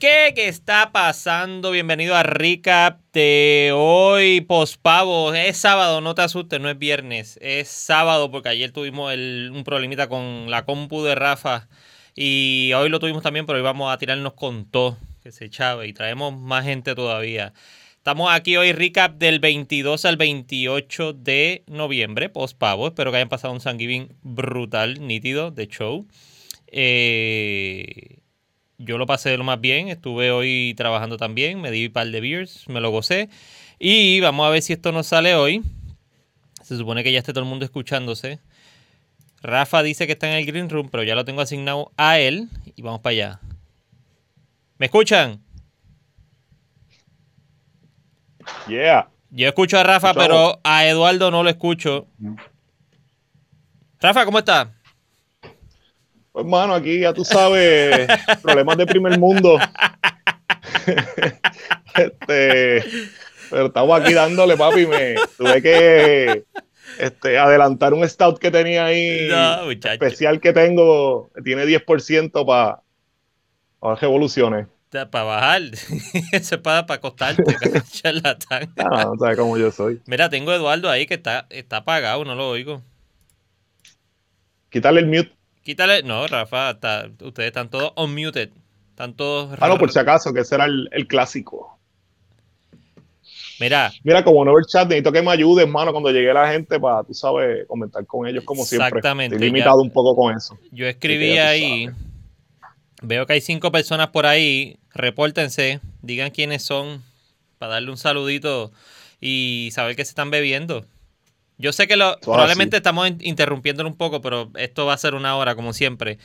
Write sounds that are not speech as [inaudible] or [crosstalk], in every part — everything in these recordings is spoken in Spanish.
¿Qué, ¿Qué está pasando? Bienvenido a Recap de hoy, pospavo. Es sábado, no te asustes, no es viernes. Es sábado porque ayer tuvimos un problemita con la compu de Rafa. Y hoy lo tuvimos también, pero hoy vamos a tirarnos con todo, que se chave. Y traemos más gente todavía. Estamos aquí hoy, recap del 22 al 28 de noviembre, pospavo. Espero que hayan pasado un Thanksgiving brutal, nítido, de show. Eh, yo lo pasé lo más bien. Estuve hoy trabajando también. Me di un par de beers. Me lo gocé. Y vamos a ver si esto nos sale hoy. Se supone que ya esté todo el mundo escuchándose. Rafa dice que está en el green room, pero ya lo tengo asignado a él. Y vamos para allá. ¿Me escuchan? Yeah. Yo escucho a Rafa, Escuchamos. pero a Eduardo no lo escucho. Rafa, ¿cómo está? Pues, mano, aquí ya tú sabes, [laughs] problemas de primer mundo. este, pero estamos aquí dándole, papi. Me tuve que este, adelantar un stout que tenía ahí, No, especial que tengo, tiene 10% para las revoluciones. Para bajar. [laughs] Eso es para, para acostarte, [laughs] charlatán. Ah, no sabes cómo yo soy. Mira, tengo a Eduardo ahí que está, está apagado, no lo oigo. Quitarle el mute. Quítale. No, Rafa, está- ustedes están todos unmuted. Están todos. Ah, no, por si acaso, que ese era el, el clásico. Mira, Mira, como no ver chat, necesito que me ayudes, hermano, cuando llegue la gente para, tú sabes, comentar con ellos como siempre. Exactamente, Estoy limitado ya. un poco con eso. yo escribí ahí. Veo que hay cinco personas por ahí. Repórtense. Digan quiénes son. Para darle un saludito y saber que se están bebiendo. Yo sé que lo, probablemente estamos in- interrumpiéndolo un poco, pero esto va a ser una hora, como siempre.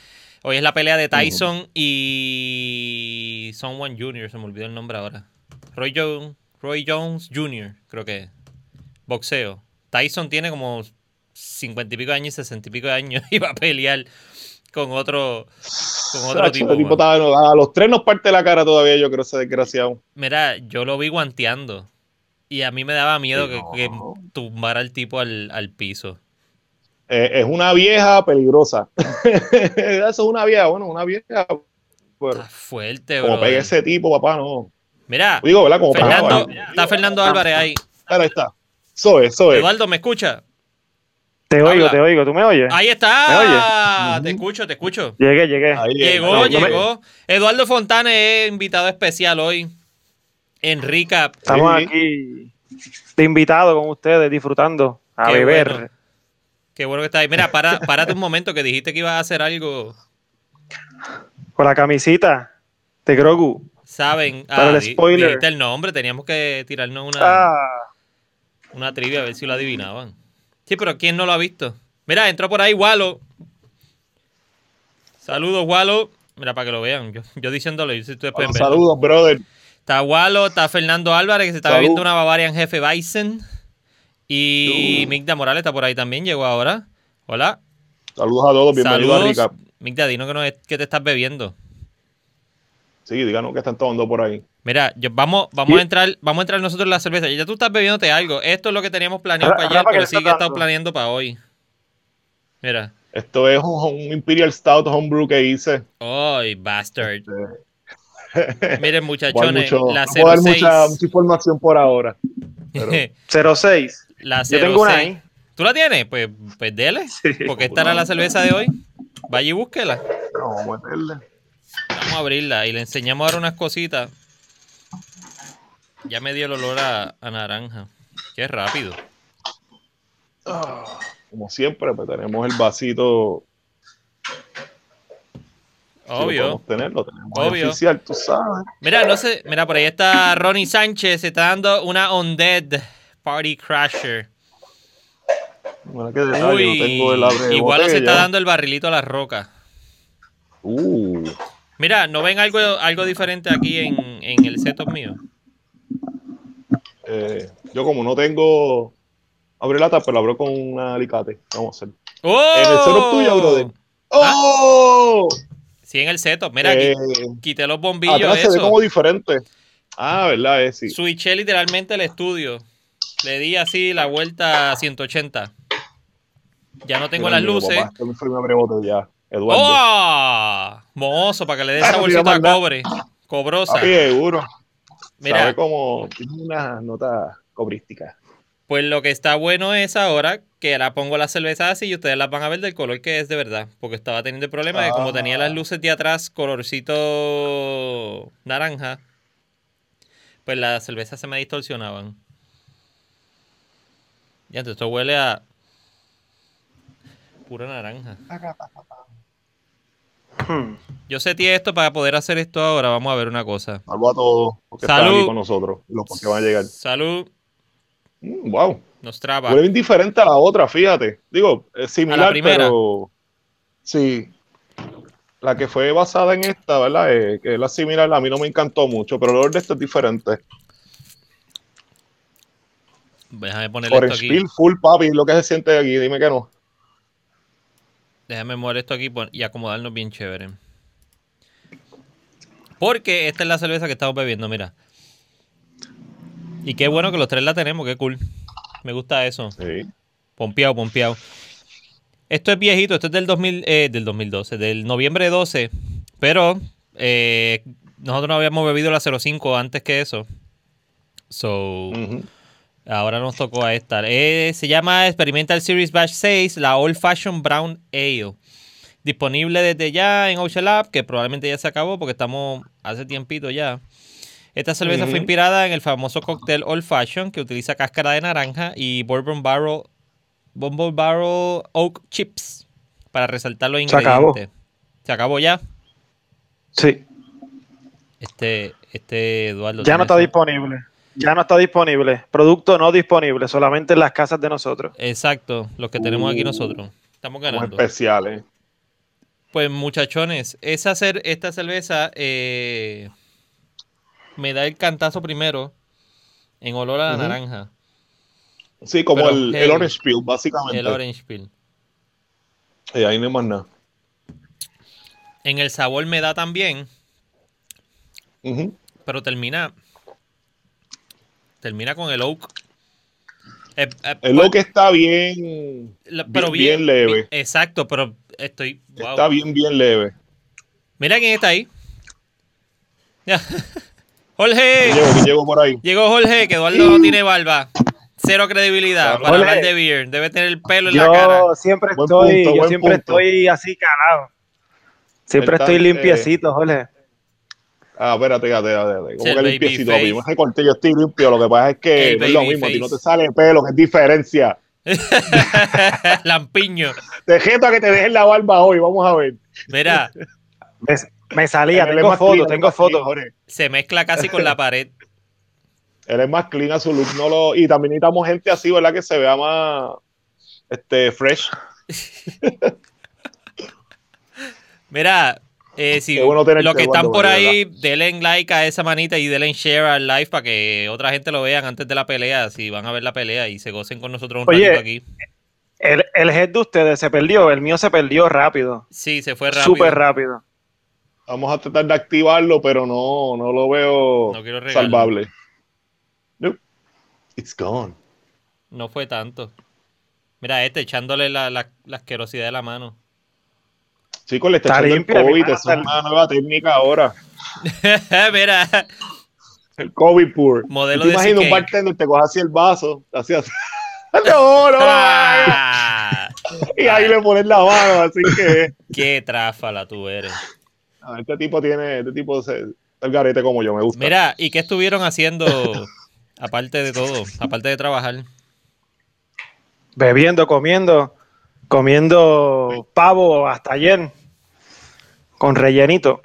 Hoy es la pelea de Tyson y Someone Jr., se me olvidó el nombre ahora. Roy Jones, Roy Jones Jr., creo que. Boxeo. Tyson tiene como cincuenta y pico de años y sesenta y pico de años y va a pelear con otro, con otro Sacho, tipo. este tipo a los tres nos parte la cara todavía, yo creo, ese desgraciado. Mira, yo lo vi guanteando. Y a mí me daba miedo que, No. que tumbara al tipo al, al piso. Eh, es una vieja peligrosa. [laughs] Eso es una vieja, bueno, una vieja. Pero Está fuerte, como bro. pegue ese tipo, papá, no. Mira, Digo, ¿verdad? Como Fernando, está Fernando Álvarez ahí. Ahí está. Eso es. Eduardo, ¿me escucha? Te oigo, te oigo. ¿Tú me oyes? Ahí ¿Me está. oyes? Te escucho, te escucho. Llegué, llegué. Ahí, Llegó, no me- llegó. Eduardo Fontana es invitado especial hoy. En Recap. Estamos Sí. aquí de invitado con ustedes, disfrutando, a Qué beber. bueno. Qué bueno que está ahí. Mira, para, párate un momento que dijiste que ibas a hacer algo. Con la camisita de Grogu. Saben. Para el di- spoiler. dijiste el nombre. Teníamos que tirarnos una. Ah, Una trivia a ver si lo adivinaban. Sí, pero ¿quién no lo ha visto? Mira, entró por ahí Walo. Saludos, Walo. Mira, para que lo vean. Yo, yo sé si ustedes pueden verlo. saludos, brother. Está Walo, está Fernando Álvarez, que se está Salud. bebiendo una Bavarian Jefe Bison. Y Uh. Migda Morales está por ahí también, llegó ahora. Hola. Saludos a todos, bienvenidos a. Rica. Migda, dinos que, no es, que te estás bebiendo. Sí, díganos que están tomando por ahí. Mira, yo- vamos, vamos Sí. a entrar, vamos a entrar nosotros en la cerveza. Ya tú estás bebiéndote algo. Esto es lo que teníamos planeado Ra- para ayer, Rafa, ¿qué pero sí que he estado planeando para hoy. Mira. Esto es un, un Imperial Stout Homebrew que hice. Ay, bastard. Este, [laughs] Miren, a dar muchachones, mucho- la no puedo dar 06. mucha, mucha información por ahora. pero- [laughs] 06. la Yo tengo una 06. ahí. ¿Tú la tienes? Pues, pues dele. Sí. Porque esta era la cerveza de hoy. Vaya y búsquela. Vamos a meterle. Vamos a abrirla y le enseñamos ahora unas cositas. Ya me dio el olor a, a naranja. Qué rápido. Ah, como siempre, pues tenemos el vasito. Si Obvio. podemos tener, lo tenemos ahí Obvio. oficial, tú sabes. Mira, no sé. Mira, por ahí está Ronnie Sánchez. Se está dando una Undead Party Crasher. Mira qué detalle, no tengo el abre igual se está botella. dando el barrilito a la roca. Uh, Mira, ¿no ven algo, algo diferente aquí en, en el setup mío? eh, yo como no tengo abre lata, pero lo abro con un alicate. Vamos a hacer. ¡Oh! En el setup tuyo, brother. ¡Oh! Sí, en el setup. Mira, Eh, qui- quité los bombillos. atrás se ve como diferente. Ah, ¿verdad? Eh, sí. Switché literalmente el estudio. Le di así la vuelta a 180. Ya no tengo Mira, las luces. papá, me fue mi abre botella. Eduardo. ¡Oh! Mozo, para que le dé esa [laughs] bolsita manda. cobre. Cobrosa. Papi, seguro. Mira, Sabe como. Tiene una nota cobrística. Pues lo que está bueno es ahora que ahora pongo las cervezas así y ustedes las van a ver del color que es de verdad. Porque estaba teniendo el problema de como tenía las Ah. luces de atrás colorcito naranja, pues las cervezas se me distorsionaban. Ya, entonces esto huele a pura naranja. Hmm. Yo seteé esto para poder hacer esto ahora. Vamos a ver una cosa. Salvo a todos Salud. están aquí con nosotros. Los que van a llegar. Salud, Mm, wow. nos traba. Huele bien diferente a la otra, fíjate. Digo, es similar, primera. pero. Sí. La que fue basada en esta, ¿verdad? Eh, que es la similar, a mí no me encantó mucho, pero el olor de esta es diferente. Déjame ponerle esto Orange aquí. Peel, full papi, lo que se siente aquí, dime que no. Déjame mover esto aquí y acomodarnos bien chévere. Porque esta es la cerveza que estamos bebiendo, mira. Y qué bueno que los tres la tenemos, qué cool. Me gusta eso. Sí. Pompeado, pompeado. Esto es viejito, esto es del, 2000, eh, del 2012, del noviembre 12. Pero eh, nosotros no habíamos bebido la 05 antes que eso. So. Ahora nos tocó a esta. Eh, se llama Experimental Series Batch 6, la Old Fashioned Brown Ale. Disponible desde ya en Ocean Lab, que probablemente ya se acabó porque estamos hace tiempito ya. Esta cerveza fue inspirada en el famoso cóctel Old Fashion que utiliza cáscara de naranja y Bourbon Barrel, Bourbon Barrel Oak Chips para resaltar los Se acabó. ingredientes. Se acabó ya. Sí, Este, este Eduardo. ya no está disponible. Ya no está disponible. Producto no disponible, solamente en las casas de nosotros. Exacto, los que tenemos aquí Uh, nosotros. Estamos ganando. especiales. Pues muchachones, esa cer- esta cerveza eh, me da el cantazo primero en olor a la naranja, Sí, como el, el Orange Peel, básicamente. el orange peel. Y ahí no hay más nada. En el sabor me da también, pero termina termina con el oak. Eh, eh, El pues, lo que está bien, la- bien- pero bien leve. exacto, pero estoy wow. está bien, bien leve. Mira quién está ahí. [laughs] Jorge. ¿Quién llegó, quién llegó por ahí? Llegó Jorge, que Eduardo no tiene barba. Cero credibilidad Claro. para Jorge. hablar de beer. Debe tener el pelo en la cara. Yo siempre estoy, punto, yo siempre punto. estoy así calado. Siempre está, estoy eh, limpiecito, Jorge. Ah, espérate, espérate, espérate. Sí, el que limpiecito, face. Yo me recorté, yo estoy limpio. Lo que pasa es que El no es lo mismo. A ti no face. te sale pelo, que es diferencia. [laughs] Lampiño. Te jeto a que te dejen la barba hoy. Vamos a ver. Mira, Me, salía, tengo fotos, tengo fotos. Jorge. [laughs] se mezcla casi con la pared. [laughs] Él es más clean a su look. No lo... Y también necesitamos gente así, ¿verdad? Que se vea más este, fresh. [laughs] Mira, eh, si bueno los que están por ahí, denle like a esa manita y denle share al live para que otra gente lo vean antes de la pelea, si van a ver la pelea y se gocen con nosotros un Oye. ratito aquí. El, el head de ustedes se perdió, el mío se perdió rápido. Sí, se fue rápido. Súper rápido. Vamos a tratar de activarlo, pero no, no lo veo No quiero regarlo. salvable. Nope. It's gone. No fue tanto. Mira, este echándole la, la, la asquerosidad de la mano. Chicos, le está, Está echando limpia, el COVID. es una nueva técnica ahora. [laughs] Mira, El COVID pour. Modelo ¿Tú te de imaginas un bartender te coge así el vaso, así así. [laughs] no, no, ¡Ah! [laughs] y ahí le pones la mano, así que qué tráfala tú eres. A este tipo tiene, este tipo se, el garete como yo, me gusta. Mira, ¿y qué estuvieron haciendo [laughs] aparte de todo? Aparte de trabajar. Bebiendo, comiendo, comiendo pavo hasta ayer. Con rellenito.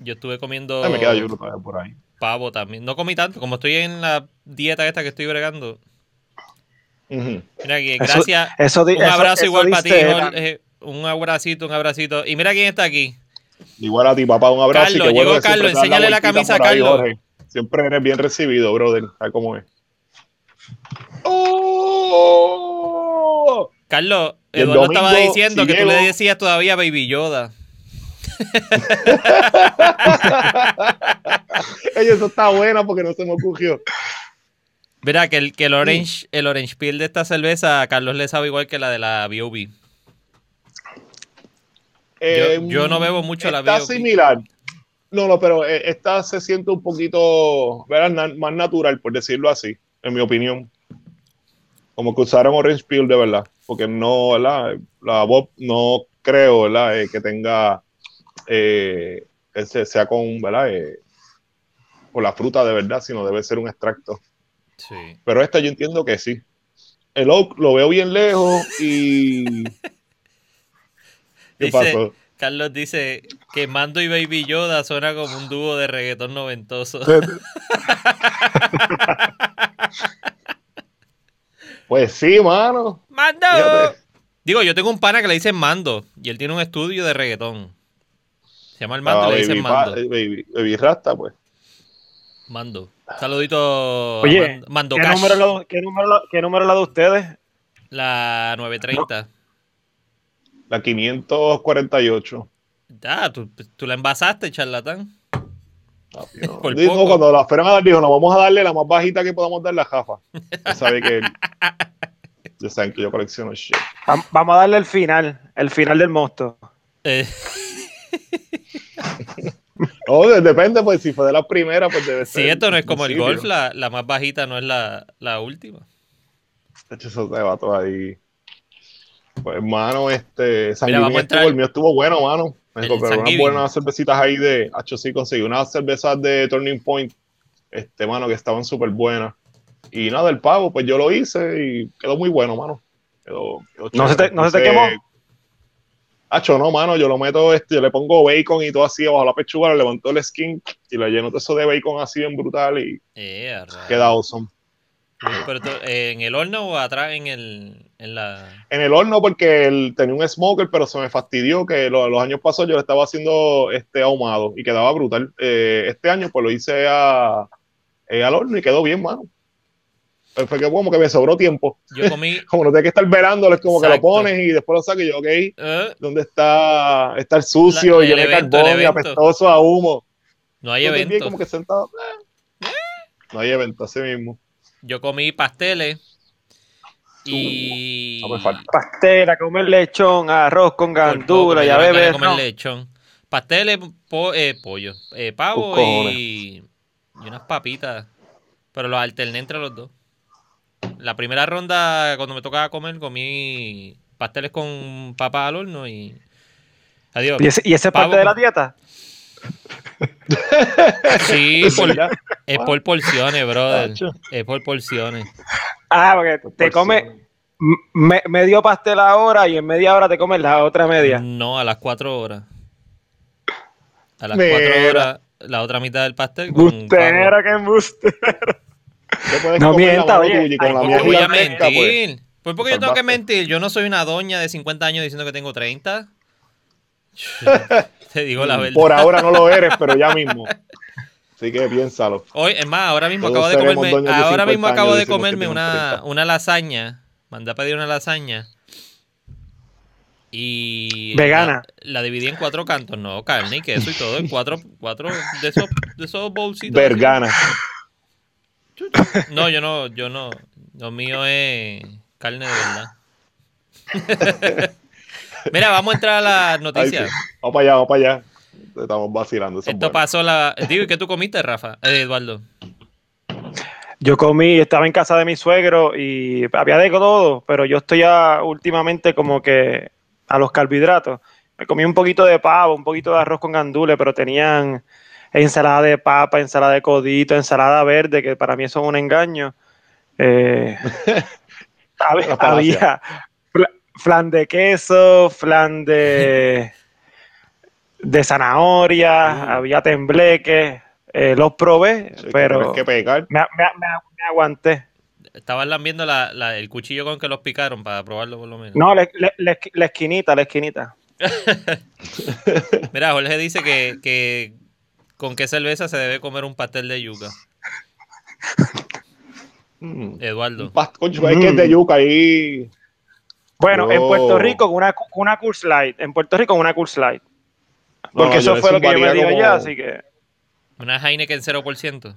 Yo estuve comiendo Ay, me queda yo creo todavía por ahí. pavo también. No comí tanto, como estoy en la dieta esta que estoy bregando. Mira aquí, Eso- gracias. Eso, di- un eso- abrazo eso igual para ti, Jorge. Un abracito, un abracito. Y mira quién está aquí. Igual a ti, papá, un abrazo. y Carlos, llegó que siempre Carlos, enséñale la camisa a Carlos. Jorge. Siempre eres bien recibido, brother. ¿Sabes cómo es? ¡Oh! Carlos, Y el Eduardo estaba diciendo si que tú le decías todavía Baby Yoda. [laughs] Oye, eso está bueno porque no se me ocurrió. Mira que el, que el orange, el orange peel de esta cerveza a Carlos le sabe igual que la de la B.O.B. Eh, yo no bebo mucho la Está similar. No, no, pero eh, esta se siente un poquito ¿verdad? Más natural, por decirlo así, en mi opinión. Como que usaron Orange Peel de verdad. Porque no, ¿verdad? La Bob no creo, ¿verdad? Eh, que tenga, eh, que se- sea con, ¿verdad? Eh, con la fruta de verdad, sino debe ser un extracto. Sí. Pero esta yo entiendo que sí. El Oak lo veo bien lejos y... [laughs] ¿Qué Dice- pasó? Carlos dice que Mando y Baby Yoda suena como un dúo de reggaetón noventoso. [laughs] Pues sí, mano. ¡Mando! Fíjate. Digo, yo tengo un pana que le dicen Mando y él tiene un estudio de reggaetón. Se llama el Mando Ah, y le dicen Mando. baby, baby Rasta, pues. Mando. Saludito Oye, Mando ¿Qué Cash. número, la- qué, número, la- qué número es la de ustedes? La 930. La 548. Ah, tú, tú la envasaste, charlatán. [laughs] Papi, no. Por Dijo, poco. cuando la fueron a dar, dijo, no, vamos a darle la más bajita que podamos dar la jafa. Ya sabe que... [laughs] ya saben que yo colecciono shit. Va- Vamos a darle el final, el final del monstruo. Eh, [laughs] No, depende, pues si fue de la primera, pues debe ser. sí, esto no es como el golf, la, la más bajita no es la, la última. De hecho, eso se va todo ahí. Pues, hermano, este. San Mira, vamos estuvo, el mío estuvo bueno, mano. Me compré buenas cervecitas ahí de. Hacho, sí, conseguí unas cervezas de Turning Point. Este, mano, que estaban súper buenas. Y nada, el pavo, pues yo lo hice y quedó muy bueno, mano. Quedó, quedó ¿No se te- no se te Entonces, quemó? Hacho, no, mano, yo lo meto, este, yo le pongo bacon y todo así abajo la pechuga, le levanto el skin y le lleno todo eso de bacon así en brutal y Eh, rayos. queda awesome. Pero tú, eh, ¿En el horno o atrás en, el, en la...? En el horno porque él tenía un smoker, pero se me fastidió que lo- los años pasados yo le estaba haciendo este ahumado y quedaba brutal. Eh, este año pues lo hice a, eh, al horno y quedó bien, mano. Fue que como que me sobró tiempo. Yo [laughs] comí... Como no tengo que estar verándolo, es como que lo pones y después lo sacas y yo, ok, eh, ¿dónde está? Está el sucio La- y el de evento, carbón el y apestoso a humo. no hay evento. como que sentado. eh. No hay evento, así mismo. Yo comí pasteles y... No me falta. Pastel, a comer lechón, arroz con dieron ganas de bebes. comer ¿no? lechón. Pasteles, po- eh, pollo, eh, pavo y, y unas papitas. Pero los alterné entre los dos. La primera ronda, cuando me tocaba comer, comí pasteles con papas al horno y... Adiós. ¿Y ese, y ese es Pavo parte de la dieta? Sí, [laughs] es por porciones, brother. Es por porciones. Ah, porque te Pues, comes me- medio pastel ahora y en media hora te comes la otra media. No, a las cuatro horas. A las Mira. cuatro horas, la otra mitad del pastel. Bustera, que embuste. Te puedes No mienta, oye, ay, la ¿Por mía qué voy a pues. mentir? ¿Por qué yo tengo que mentir? Yo no soy una doña de 50 años diciendo que tengo 30. [laughs] Te digo la verdad. Por ahora no lo eres, pero ya mismo. [laughs] Así que piénsalo. Hoy, es más, ahora mismo Todos acabo de comerme, ahora 50 mismo acabo de comerme una, 30. una lasaña. Mandé a pedir una lasaña. Y Vegana. La, la dividí en cuatro cantos, no, carne y queso y todo, en cuatro, cuatro de esos, de esos bolsitos. Vergana. No, yo no, yo no. Lo mío es carne de verdad. [laughs] Mira, vamos a entrar a las Ay, noticias. sí. Vamos para allá, vamos para allá. Estamos vacilando. Esto pasó la. Digo, ¿y qué tú comiste, Rafa? Eh, Eduardo. Yo comí, estaba en casa de mi suegro y había de todo, pero yo estoy ya últimamente como que a los carbohidratos. Me comí un poquito de pavo, un poquito de arroz con gandules, pero tenían ensalada de papa, ensalada de codito, ensalada verde, que para mí eso es un engaño. [laughs] Eh, [laughs] había fla- flan de queso, flan de, de zanahoria, Mm. había tembleque. eh, los probé, Sí, pero tienes que pegar. me, me- me- me aguanté. Estaban lambiendo la, la- el cuchillo con que los picaron para probarlo por lo menos. No, la, la- la esqui- la esquinita, la esquinita. [laughs] Mira, Jorge dice que, que con qué cerveza se debe comer un pastel de yuca. Mm. Eduardo. Que es de yuca ahí. Bueno, en Puerto Rico con una, con una Coors Light. En Puerto Rico con una Coors Light. Porque no, eso fue lo que yo me di como- allá, así que... Una Heineken 0%.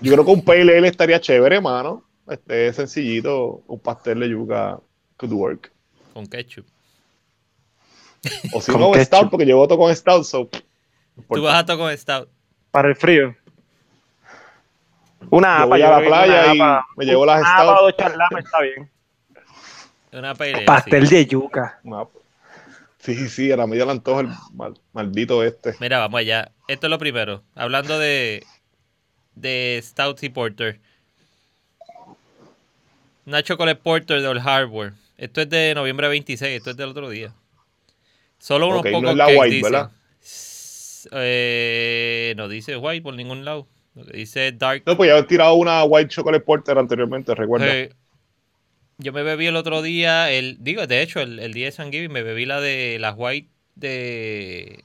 Yo creo que un pale ale estaría chévere, mano. Este sencillito, un pastel de yuca could work. Con ketchup. O si Con no, ketchup. Stout, porque yo voto con Stout. So, Tú vas a tocar con Stout. Para el frío. Una Yo APA. voy a yo la playa una y APA- me llevo las una Stout. APA o dos charlames está bien. Una. Pastel de yuca. Una- Sí, sí, a la media le antoja el mal- maldito este. Mira, vamos allá. Esto es lo primero. Hablando de, de Stouts y Porter. Una Chocolate Porter de Old Harbor. Esto es de noviembre 26. Esto es del otro día. Solo unos Ok, no pocos es la cakes white, dice. ¿verdad? Eh, no dice white por ningún lado. Dice dark. No, pues ya he tirado una White Chocolate Porter anteriormente, recuerda. Eh, yo me bebí el otro día, el digo, de hecho, el, el día de San Giving me bebí la de las white de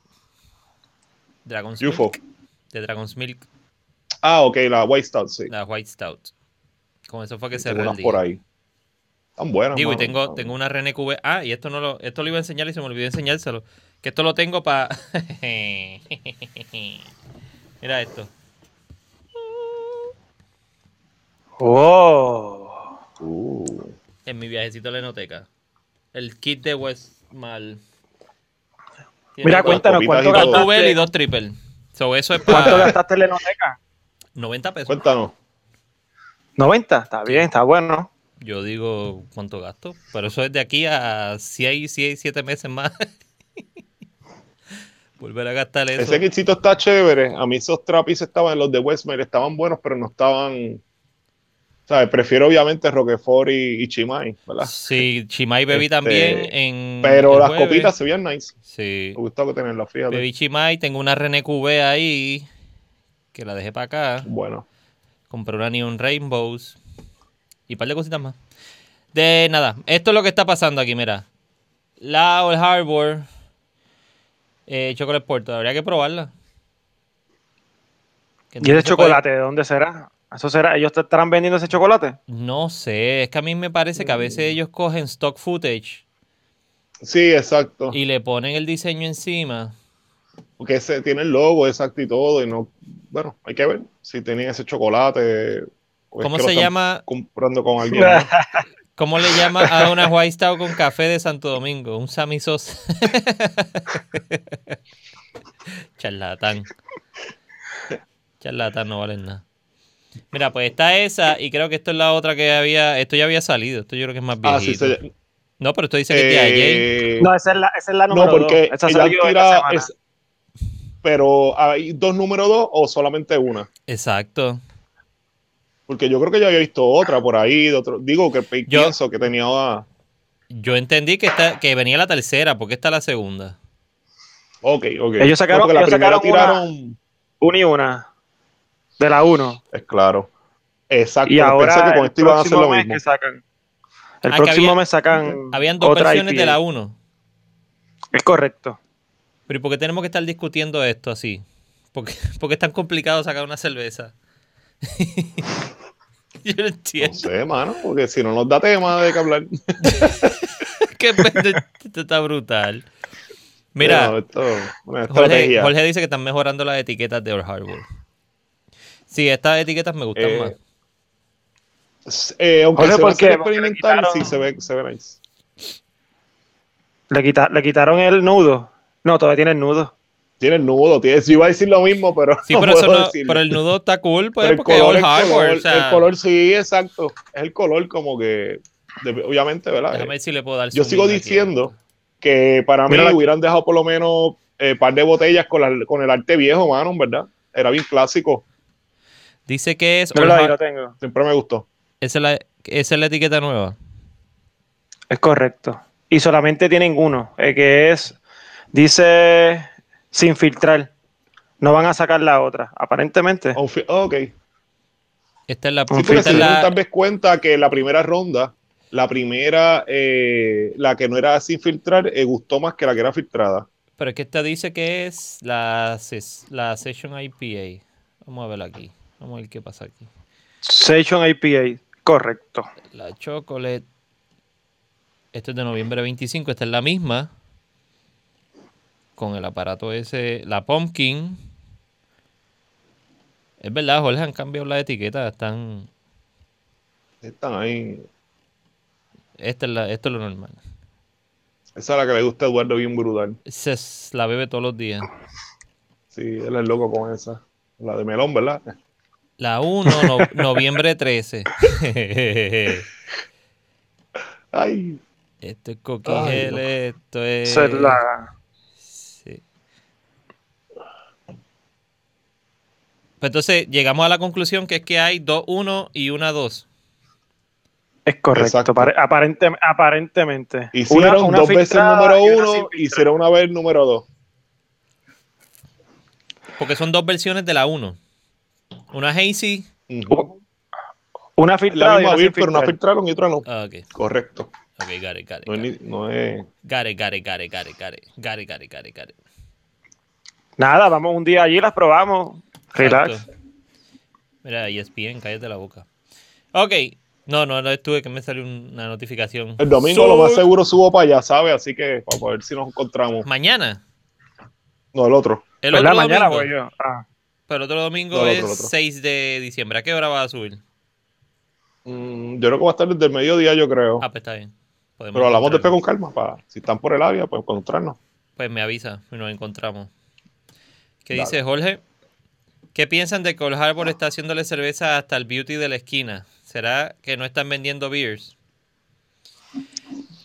Dragon's UFO. Milk. De Dragon's Milk. Ah, ok, la White Stout, sí. La White Stout. Con eso fue que el unas por ahí. Están buenas. Digo, y tengo, tengo una René QV. Ah, y esto no lo, esto lo iba a enseñar y se me olvidó enseñárselo. Que esto lo tengo para. [laughs] Mira esto. Oh. Uh, En mi viajecito a la enoteca. El kit de Westmal. Mira, cuéntanos cuánto y todo. Dos double y gastaste, dos triple. So, eso es cuánto para gastaste en la enoteca. 90 pesos. cuéntanos. 90, está bien, está bueno. Yo digo, ¿cuánto gasto? Pero eso es de aquí a 6, 6 7 meses más. [laughs] Volver a gastar eso. Ese kitcito está chévere. A mí esos trapis estaban, los de Westmere estaban buenos, pero no estaban. ¿Sabes? Prefiero obviamente Roquefort y, y Chimay, ¿verdad? Sí, Chimay bebí Este, también en. Pero las jueves. copitas se veían nice. Sí. Me gustó que tenerlas, fíjate. Bebí Chimay, tengo una René QV ahí. Que la dejé para acá. Bueno. Compré una Neon Rainbows. Y un par de cositas más. De nada, esto es lo que está pasando aquí, mira. La Old Harbor. Eh, Chocolate Porter, habría que probarla. ¿Y ese puede- chocolate de dónde será? ¿Eso será? ¿Ellos te estarán vendiendo ese chocolate? No sé, es que a mí me parece que a veces ellos cogen stock footage Sí, exacto. y le ponen el diseño encima. Porque ese tiene el logo exacto y todo. Y no. Bueno, hay que ver si tenía ese chocolate. es ¿Cómo que se llama? Comprando con alguien. [laughs] ¿Cómo le llama a una White Stout con café de Santo Domingo? Un Sammy Sosa. [laughs] Charlatán. Charlatán no vale nada. Mira, pues está esa y creo que esto es la otra que había. Esto ya había salido. Esto yo creo que es más Ah, sí, viejito. No, pero esto dice que es de ayer. eh, No, esa es la, esa es la número No, porque dos. Esa salió tira. semana. es- pero hay dos número dos o solamente una. Exacto. Porque yo creo que ya había visto otra por ahí. De otro, digo que Yo- pienso que tenía. ah, Yo entendí que, esta, que venía la tercera, porque esta es la segunda. Ok, ok. Ellos sacaron- No, porque la ellos primera sacaron una- tiraron. Una y una. De la uno. Es claro. Exacto. Y pensé ahora que con el esto iban a hacer próximo lo mes mismo. que sacan. El Ah, que próximo había- mes sacan. Habían dos otra versiones de la 1. Es correcto. Pero ¿y por qué tenemos que estar discutiendo esto así? ¿Por qué, por qué es tan complicado sacar una cerveza? [laughs] Yo no No entiendo. sé, mano, porque si no nos da tema de [laughs] que hablar. Qué pende- esto está brutal. Mira, No, esto. Jorge dice que están mejorando las etiquetas de Old Harbor. Sí, estas etiquetas me gustan Eh, más. Eh, aunque Jorge, se experimental, quitaron- sí se ve, se ve nice. Le, quita- le quitaron el nudo. No, todavía tiene el nudo. Tiene el nudo, tiene, yo iba a decir lo mismo, pero Sí, [laughs] no pero, eso puedo no- pero el nudo está cool, pues, Pero el porque es color, el Harbor. color, o sea, el color sí, exacto. Es el color como que, de- obviamente, ¿verdad? déjame ver si le puedo dar Yo sigo aquí. diciendo que para mí Mira hubieran dejado por lo menos un par de botellas con, la- con el arte viejo, mano, ¿verdad? Era bien clásico, Dice que es Yo Old lo, tengo. siempre me gustó. Esa es la, esa es la etiqueta nueva. Es correcto. Y solamente tienen uno, eh, que es, dice, sin filtrar. No van a sacar la otra, aparentemente. Oh, ok. Esta es la, Sí, esta dieron la- tal vez cuenta que la primera ronda, la primera, eh, la que no era sin filtrar, eh, gustó más que la que era filtrada. Pero es que esta dice que es la, la Session IPA. Vamos a ver aquí. Vamos a ver qué pasa aquí. Session IPA, correcto. La Chocolate. Esto es de noviembre 25. Esta es la misma. Con el aparato ese. La Pumpkin. Es verdad, Jorge, han cambiado las etiquetas. Están. Están ahí. Esta es la, esto es lo normal. Esa es la que le gusta a Eduardo bien brutal. Es- la bebe todos los días. Sí, él es loco con esa. La de melón, ¿verdad? La 1, no- noviembre 13. Ay, esto es no. esto es... Esa es la- Sí. Pues entonces llegamos a la conclusión que es que hay dos 1 y una 2. Es correcto, aparentemente. hicieron Una- una dos veces el número y uno, filtrar. hicieron una vez el número dos. Porque son dos versiones de la 1. Una hazy. Una La filtrada y misma beer, pero una filtrar. filtraron y otra no. Ah, ok. Correcto. Ok, got it, got it. No es, Got ni- it, no es- got it, got it, got it, got it, got it. Got it, got it, got it, got it. Nada, vamos un día allí, las probamos. Relax. Exacto. Mira, ESPN, cállate la boca. Ok. No, no, no estuve que me salió una notificación. El domingo lo más seguro subo para allá, ¿sabes? Así que para ver si nos encontramos. Mañana. No, el otro. El ¿Verdad? otro Mañana domingo. voy yo. Ah. Pero el otro domingo No, el es el otro. 6 de diciembre. ¿A qué hora vas a subir? Mm, yo creo que va a estar desde el mediodía, yo creo. Ah, pues está bien. Podemos Pero hablamos después con calma, para si están por el área, pues encontrarnos. Pues me avisa y nos encontramos. ¿Qué Dale. dice Jorge? ¿Qué piensan de que Old Harbor está haciéndole cerveza hasta el beauty de la esquina? ¿Será que no están vendiendo beers?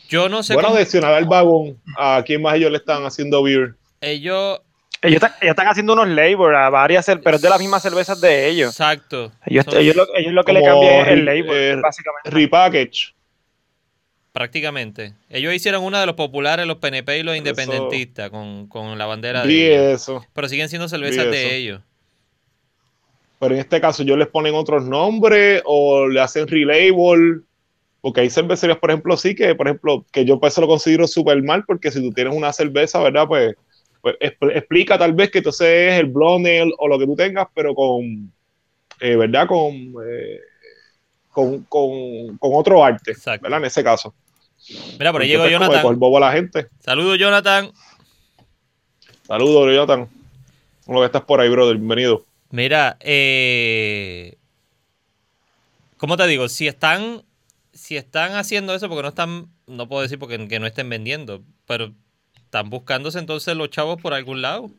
Yo no sé bueno, cómo... adicional al vagón, ¿a quién más ellos le están haciendo beer? Ellos... Ellos, están, ellos están haciendo unos labels a varias, pero es de las mismas cervezas de ellos. Exacto. Ellos, ellos, lo, ellos lo que le cambian es el label, eh, básicamente. Repackage. Prácticamente. Ellos hicieron una de los populares, los PNP y los Eso- independentistas con, con la bandera de Vi ellos. eso. Pero siguen siendo cervezas de ellos. Pero en este caso, ¿ellos les ponen otros nombres o le hacen relabel? Porque hay cervecerías, por ejemplo, sí que, por ejemplo, que yo pues eso lo considero súper mal, porque si tú tienes una cerveza, ¿verdad? Pues, pues expl- explica tal vez que entonces es el blonde ale o lo que tú tengas, pero con, eh, ¿verdad? Con, eh, con, con, con otro arte, Exacto. ¿verdad? En ese caso. Mira, por ahí llegó como de Jonathan. coger bobo a la gente. Saludos, Jonathan. Saludos, Jonathan. Como que estás por ahí, brother. Bienvenido. Mira, eh, ¿cómo te digo? Si están, si están haciendo eso, porque no están, no puedo decir porque que no estén vendiendo, pero están buscándose entonces los chavos por algún lado.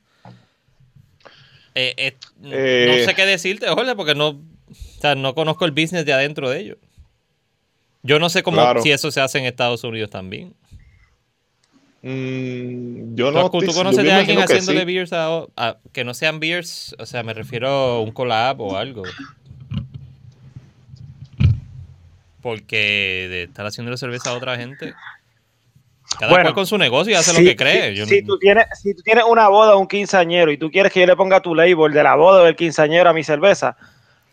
Eh, eh, Eh. no sé qué decirte, Jorge, porque no, o sea, no conozco el business de adentro de ellos. Yo no sé cómo Claro. si eso se hace en Estados Unidos también. Mm, yo ¿Tú, no tú estoy- conoces yo de alguien haciéndole sí. beers a, a- que no sean beers? O sea, me refiero a un collab o algo. Porque de estar haciéndole cerveza a otra gente. Cada Bueno, cual con su negocio y hace Si- lo que cree. Si, Yo si no- tú tienes, si tú tienes una boda o un quinceañero y tú quieres que yo le ponga tu label de la boda o del quinceañero a mi cerveza,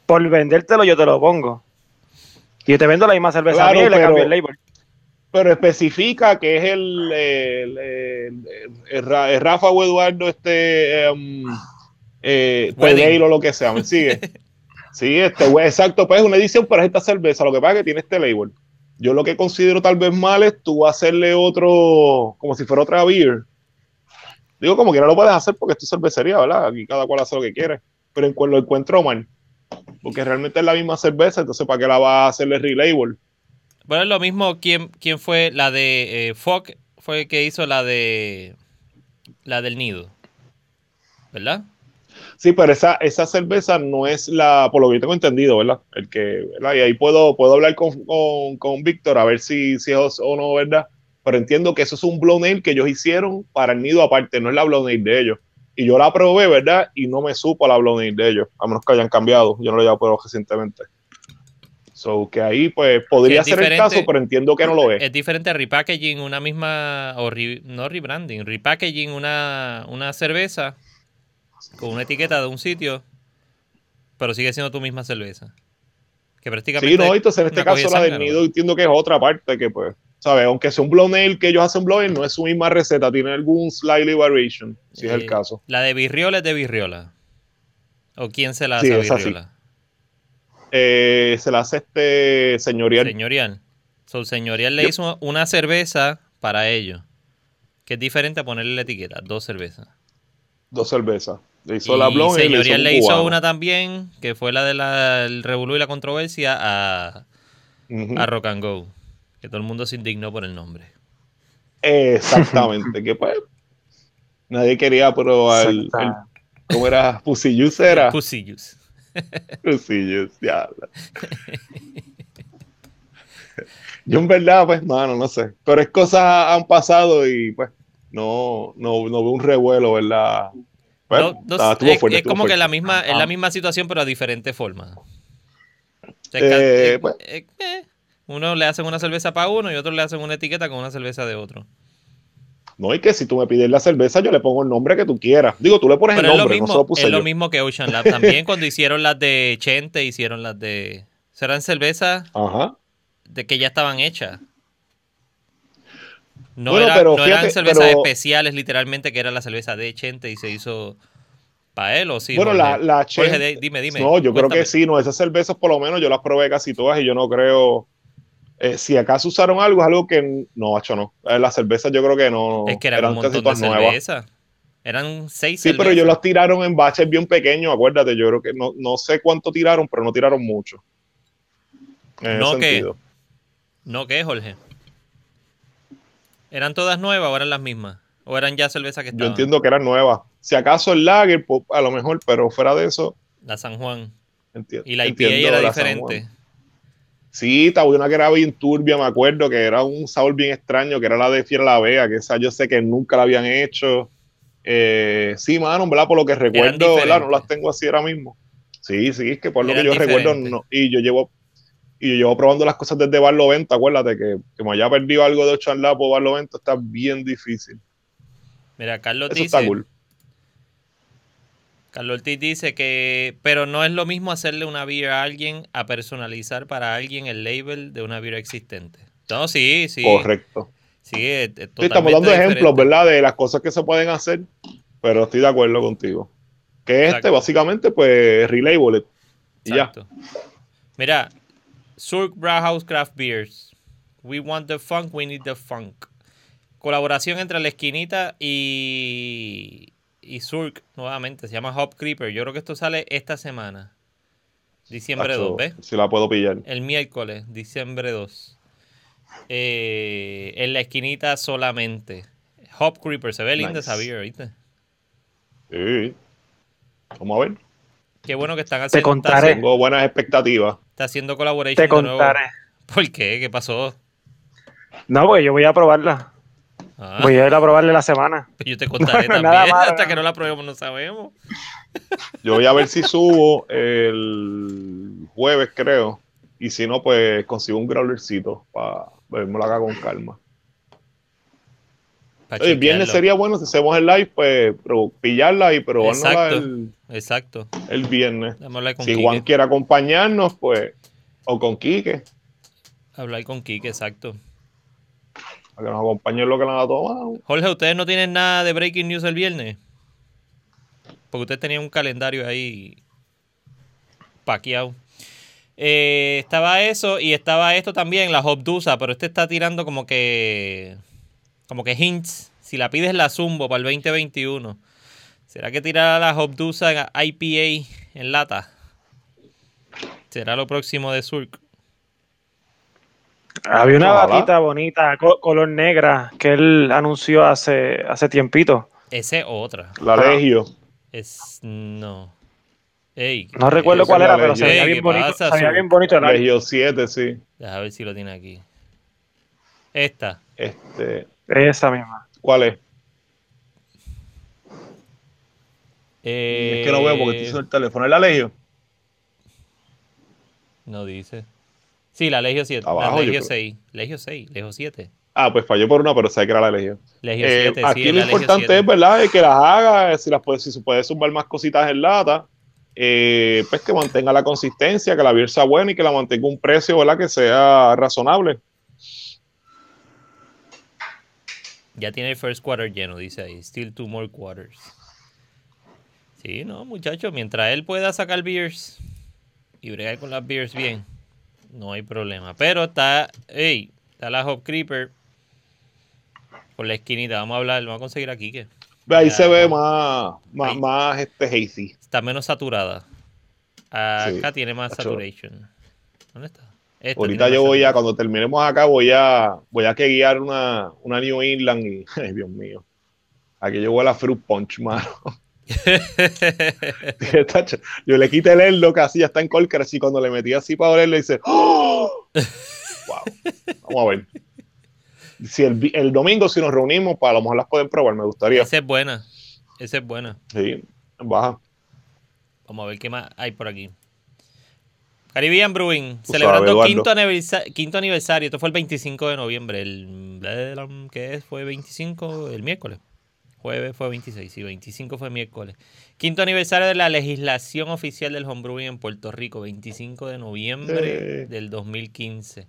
por vendértelo yo te lo pongo. Y yo te vendo la misma cerveza Claro, a mí y le pero- cambio el label. pero especifica que es el, el, el- el Ra- el Rafa o Eduardo este um, eh, o lo que sea, ¿me sigue? [laughs] sí, este, exacto, pues es una edición para esta cerveza, lo que pasa es que tiene este label. Yo lo que considero tal vez mal es tú hacerle otro, como si fuera otra beer. Digo, como que no lo puedes hacer porque es tu cervecería, ¿verdad? Aquí cada cual hace lo que quiere. Pero en, lo encuentro mal. Porque realmente es la misma cerveza, entonces ¿para qué la vas a hacerle relabel? Bueno, es lo mismo. ¿Quién, quién fue la de eh, Fock? Fue el que hizo la de. La del nido. ¿Verdad? Sí, pero esa, esa cerveza no es la, por lo que yo tengo entendido, ¿verdad? El que, ¿verdad? Y ahí puedo, puedo hablar con, con, con Víctor a ver si, si es o no, ¿verdad? Pero entiendo que eso es un blonde ale que ellos hicieron para el nido aparte, no es la blonde ale de ellos. Y yo la probé, ¿verdad? Y no me supo la ale de ellos, a menos que hayan cambiado. Yo no lo he probado recientemente. So, que ahí, pues, podría ser el caso, pero entiendo que no lo es. Es diferente a repackaging una misma. O re- no rebranding. Repackaging una, una cerveza con una etiqueta de un sitio. Pero sigue siendo tu misma cerveza. Que prácticamente. Sí, no, entonces en este caso la del nido entiendo que es otra parte que pues, ¿sabes? Aunque sea un blonde ale que ellos hacen blonde ale, no es su misma receta, tiene algún slightly variation, si es el Eh, caso. La de Virriola es de Virriola. ¿O quién se la Sí, hace a sí. Virriola? Eh, se la hace este señorial. Señorial. So, señorial le hizo una cerveza para ellos. Que es diferente a ponerle la etiqueta. Dos cervezas. dos cervezas. Le hizo y la blonde le hizo una también. Que fue la del revolú y la controversia a, a Rock and Go. Que todo el mundo se indignó por el nombre. Exactamente, que pues nadie quería probar el, el- ¿cómo era? Pussy Juice era. Pussy juice. [laughs] Pussy Juice, diablo. Yo en verdad, pues, mano, no sé. Pero es cosas han pasado y pues no, no, no veo un revuelo, ¿verdad? No- no es, fuerte, es estuvo como que la misma, es la misma situación, pero a diferente forma. O sea, Eh, eh, uno le hacen una cerveza para uno y otro le hacen una etiqueta con una cerveza de otro. No, y que si tú me pides la cerveza, yo le pongo el nombre que tú quieras. Digo, tú le pones Pero el nombre, no se mismo, lo puse es lo mismo que Ocean Lab. También [laughs] cuando hicieron las de Chente, hicieron las de... Serán cervezas Ajá. de que ya estaban hechas. No, Bueno, era- pero no eran cervezas pero- especiales, literalmente, que era la cerveza de Chente y se hizo para él o sí. bueno, Jorge? la, la Jorge, Chen- de- dime, dime. No, yo creo que sí, no, esas cervezas por lo menos yo las probé casi todas y yo no creo. eh, si acaso usaron algo, es algo que no, macho, no. Eh, las cervezas yo creo que no. Es que eran, un montón de todas nuevas. cerveza. Eran seis Sí, pero cervezas. ellos las tiraron en baches bien pequeños, acuérdate. Yo creo que no, no sé cuánto tiraron, pero no tiraron mucho. En No ese que- sentido. ¿No qué, Jorge? ¿Eran todas nuevas o eran las mismas? ¿O eran ya cervezas que Yo estaban? entiendo que eran nuevas. Si acaso el lager, pues, a lo mejor, pero fuera de eso, La San Juan. entiendo. Y la IPA era la diferente. Sí, estaba una que era bien turbia, me acuerdo, que era un sabor bien extraño, que era la de Fiera la Vega, que esa yo sé que nunca la habían hecho. Eh, sí, mano, ¿verdad? Por lo que recuerdo, ¿verdad? No las tengo así ahora mismo. Sí, sí, es que por lo Eran que yo recuerdo, no. Y yo llevo y yo llevo probando las cosas desde Barlovento, acuérdate que, me haya perdido algo de Ocho Lap o Barlovento está bien difícil. Mira, Carlos Eso dice, está cool. Carlos Ortiz dice que, pero no es lo mismo hacerle una beer a alguien a personalizar para alguien el label de una beer existente. No, sí, sí. Correcto. Sí, es- es Sí, estamos dando ejemplos. ¿verdad? De las cosas que se pueden hacer, pero estoy de acuerdo contigo. Que este, básicamente, pues, relabel. Y ya. Exacto. Mira, Surk Brauhaus Craft Beers. We want the funk, we need the funk. Colaboración entre la esquinita y, y Surk, nuevamente, se llama Hop Creeper. Yo creo que esto sale esta semana. Diciembre Tacho, 2, ¿ves? Si la puedo pillar. El miércoles, diciembre 2. Eh, en la esquinita solamente. Hop Creeper, se ve linda Nice. esa beer, ¿viste? Sí. Vamos a ver. Qué bueno que están Te haciendo. está contaré. haciendo- Tengo buenas expectativas. Está haciendo collaboration Te de nuevo. contaré. ¿Por qué? ¿Qué pasó? No, porque yo voy a probarla. Ah, Voy a ir a probarla la semana. yo te [laughs] contaré No, también. nada malo, Hasta que no la probemos no sabemos. Yo voy a ver si subo el jueves, creo. Y si no, pues consigo un growlercito para vermelo acá con calma. El viernes sería bueno si hacemos el live, pues pro- pillarla y probárnosla Exacto. el, Exacto. el viernes. Si Quique. Juan quiere acompañarnos, pues, o con Quique, Hablar con Quique, exacto. para que nos acompañe en lo que la ha tomado. Jorge, ¿ustedes no tienen nada de breaking news el viernes? Porque ustedes tenían un calendario ahí paqueado. Eh, estaba eso y estaba esto también, la Hobdusa, pero este está tirando como que como que hints. Si la pides la Zumbo para el 2021, ¿será que tirará la Hobdusa en IPA en lata? ¿Será lo próximo de Surk? Había una Ojalá. batita bonita, co- color negra, que él anunció hace, hace tiempito. Ese es otra. La. Legio. Es no. Ey, No recuerdo esa cuál era, pero se veía bien ¿qué bonito. pasa, se veía Azul? bien bonito el. Legio 7, sí. Deja ver si lo tiene aquí. Esta. Este, Esa misma. ¿Cuál es? Eh, es que no veo porque estoy usando el teléfono. ¿Es la Legio? No dice. Sí, la Legio 7. Abajo, la Legio creo. 6. Legio 6. Legio 7. Ah, pues falló por una, pero sé que era la Legio. Legio Eh, 7. sí, aquí lo la Legio importante 7. es, ¿verdad? Es que las haga, si, las puede, si se puede sumar más cositas en lata, eh, pues que mantenga la consistencia, que la beer sea buena y que la mantenga un precio, ¿verdad? Que sea razonable. Ya tiene el first quarter lleno, dice ahí. Still two more quarters. Sí, no, muchachos. Mientras él pueda sacar beers y bregar con las beers bien, no hay problema. Pero está, hey, está la Hop Creeper por la esquinita. Vamos a hablar, vamos a conseguir aquí que Ahí Ya, se ve más, más, Ahí. más este hazy. está menos saturada. Acá Sí, tiene más saturation. ¿Dónde está? Esta Ahorita yo voy a, cuando terminemos acá, voy a, voy a que guiar una, una New England y, [laughs] ay, Dios mío. Aquí yo voy a la Fruit Punch, mano. [laughs] Yo le quité el Erlo que así ya está en Colker, así cuando le metí así para olerlo, dice, ¡Oh! wow. Vamos a ver. Si el, el domingo, si nos reunimos, para a lo mejor las pueden probar, me gustaría. Esa es buena. Esa es buena. Sí, baja. Vamos a ver qué más hay por aquí. Caribbean Brewing, Tú celebrando sabes, quinto, aniversa- quinto aniversario. Esto fue el 25 de noviembre. El, ¿Qué es? Fue 25, el miércoles. Jueves fue 26, sí, 25 fue miércoles. Quinto aniversario de la legislación oficial del homebrewing en Puerto Rico, 25 de noviembre Eh. del 2015.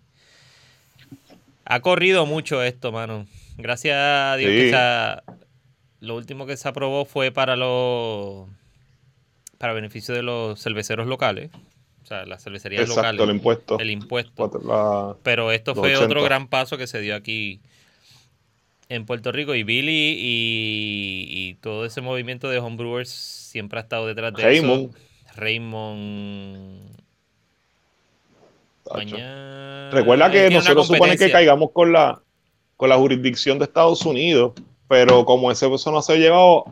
Ha corrido mucho esto, mano. Gracias a Dios Sí. que lo último que se aprobó fue para los para beneficio de los cerveceros locales, o sea, las cervecerías Exacto, el locales, impuesto. el impuesto. Cuatro- la- Pero esto fue 80. otro gran paso que se dio aquí en Puerto Rico y Billy y, y todo ese movimiento de homebrewers siempre ha estado detrás de Raymond. eso. Raymond. Mañana. Recuerda que nosotros supone que caigamos con la, con la jurisdicción de Estados Unidos, pero como ese eso no se ha llegado,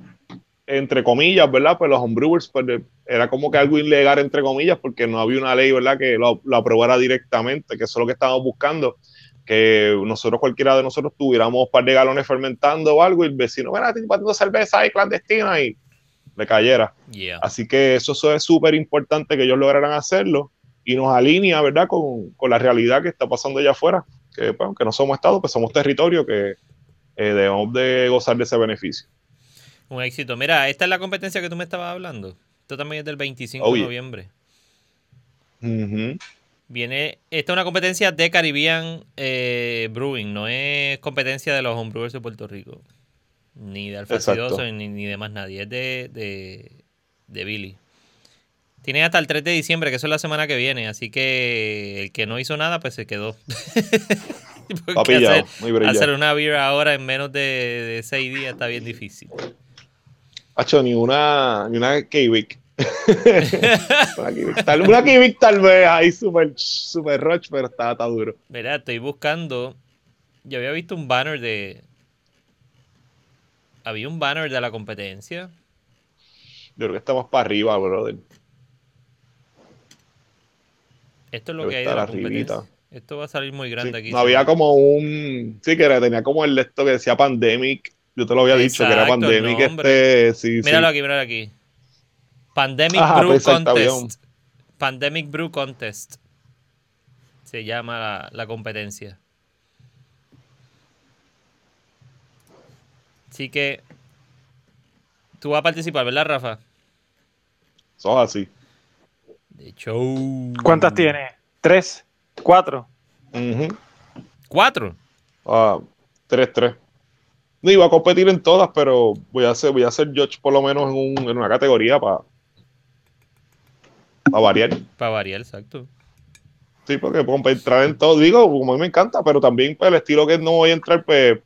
entre comillas, ¿verdad? Pues los homebrewers, pues era como que algo ilegal, entre comillas, porque no había una ley, ¿verdad? Que lo, lo aprobara directamente, que eso es lo que estábamos buscando, que nosotros, cualquiera de nosotros, tuviéramos un par de galones fermentando o algo y el vecino, bueno, estoy batiendo cerveza ahí clandestina y le cayera. Yeah. Así que eso, eso es súper importante que ellos lograran hacerlo y nos alinea, ¿verdad?, con, con la realidad que está pasando allá afuera, que, pues, aunque no somos Estado, pues somos territorio que eh, debemos de gozar de ese beneficio. Un éxito. Mira, esta es la competencia que tú me estabas hablando. Esto también es del 25 Oh, de yeah. noviembre. Viene, esta es una competencia de Caribbean eh, Brewing, no es competencia de los homebrewers de Puerto Rico. Ni de Alfa Exacto. Sidoso, ni, ni de más nadie. Es de, de, de Billy. Tienen hasta el 3 de diciembre, que eso es la semana que viene. Así que el que no hizo nada, pues se quedó. [laughs] Pillado, hacer, muy hacer una beer ahora en menos de, de seis días está bien difícil. Hacho, ni una, ni una Kivik. [laughs] una Kivik tal, vez ahí súper super roch, pero está, está duro. Mira, estoy buscando. Yo había visto un banner de. Había un banner de la competencia. Yo creo que está más para arriba, brother. Esto es lo Debe que hay de estar la arribita. competencia. Esto va a salir muy grande Sí, aquí. no había como un. Sí, que era- tenía como el esto que decía Pandemic. Yo te lo había dicho, que era Pandemic. Este, sí, Míralo sí. aquí, míralo aquí. Pandemic Ajá, Brew pues. Contest. Pandemic Brew Contest. Se llama la, la competencia. Así que. Tú vas a participar, ¿verdad, Rafa? Son así. De hecho. ¿Cuántas tiene? ¿Tres? ¿Cuatro? Ujú. Cuatro. Ah, 3-3. No iba a competir en todas, pero voy a hacer, voy a hacer Judge por lo menos en, un- en una categoría para variar. Para variar, exacto. Sí, porque puedo entrar en todo. Digo, como a mí me encanta, pero también pues, el estilo que no voy a entrar, pues,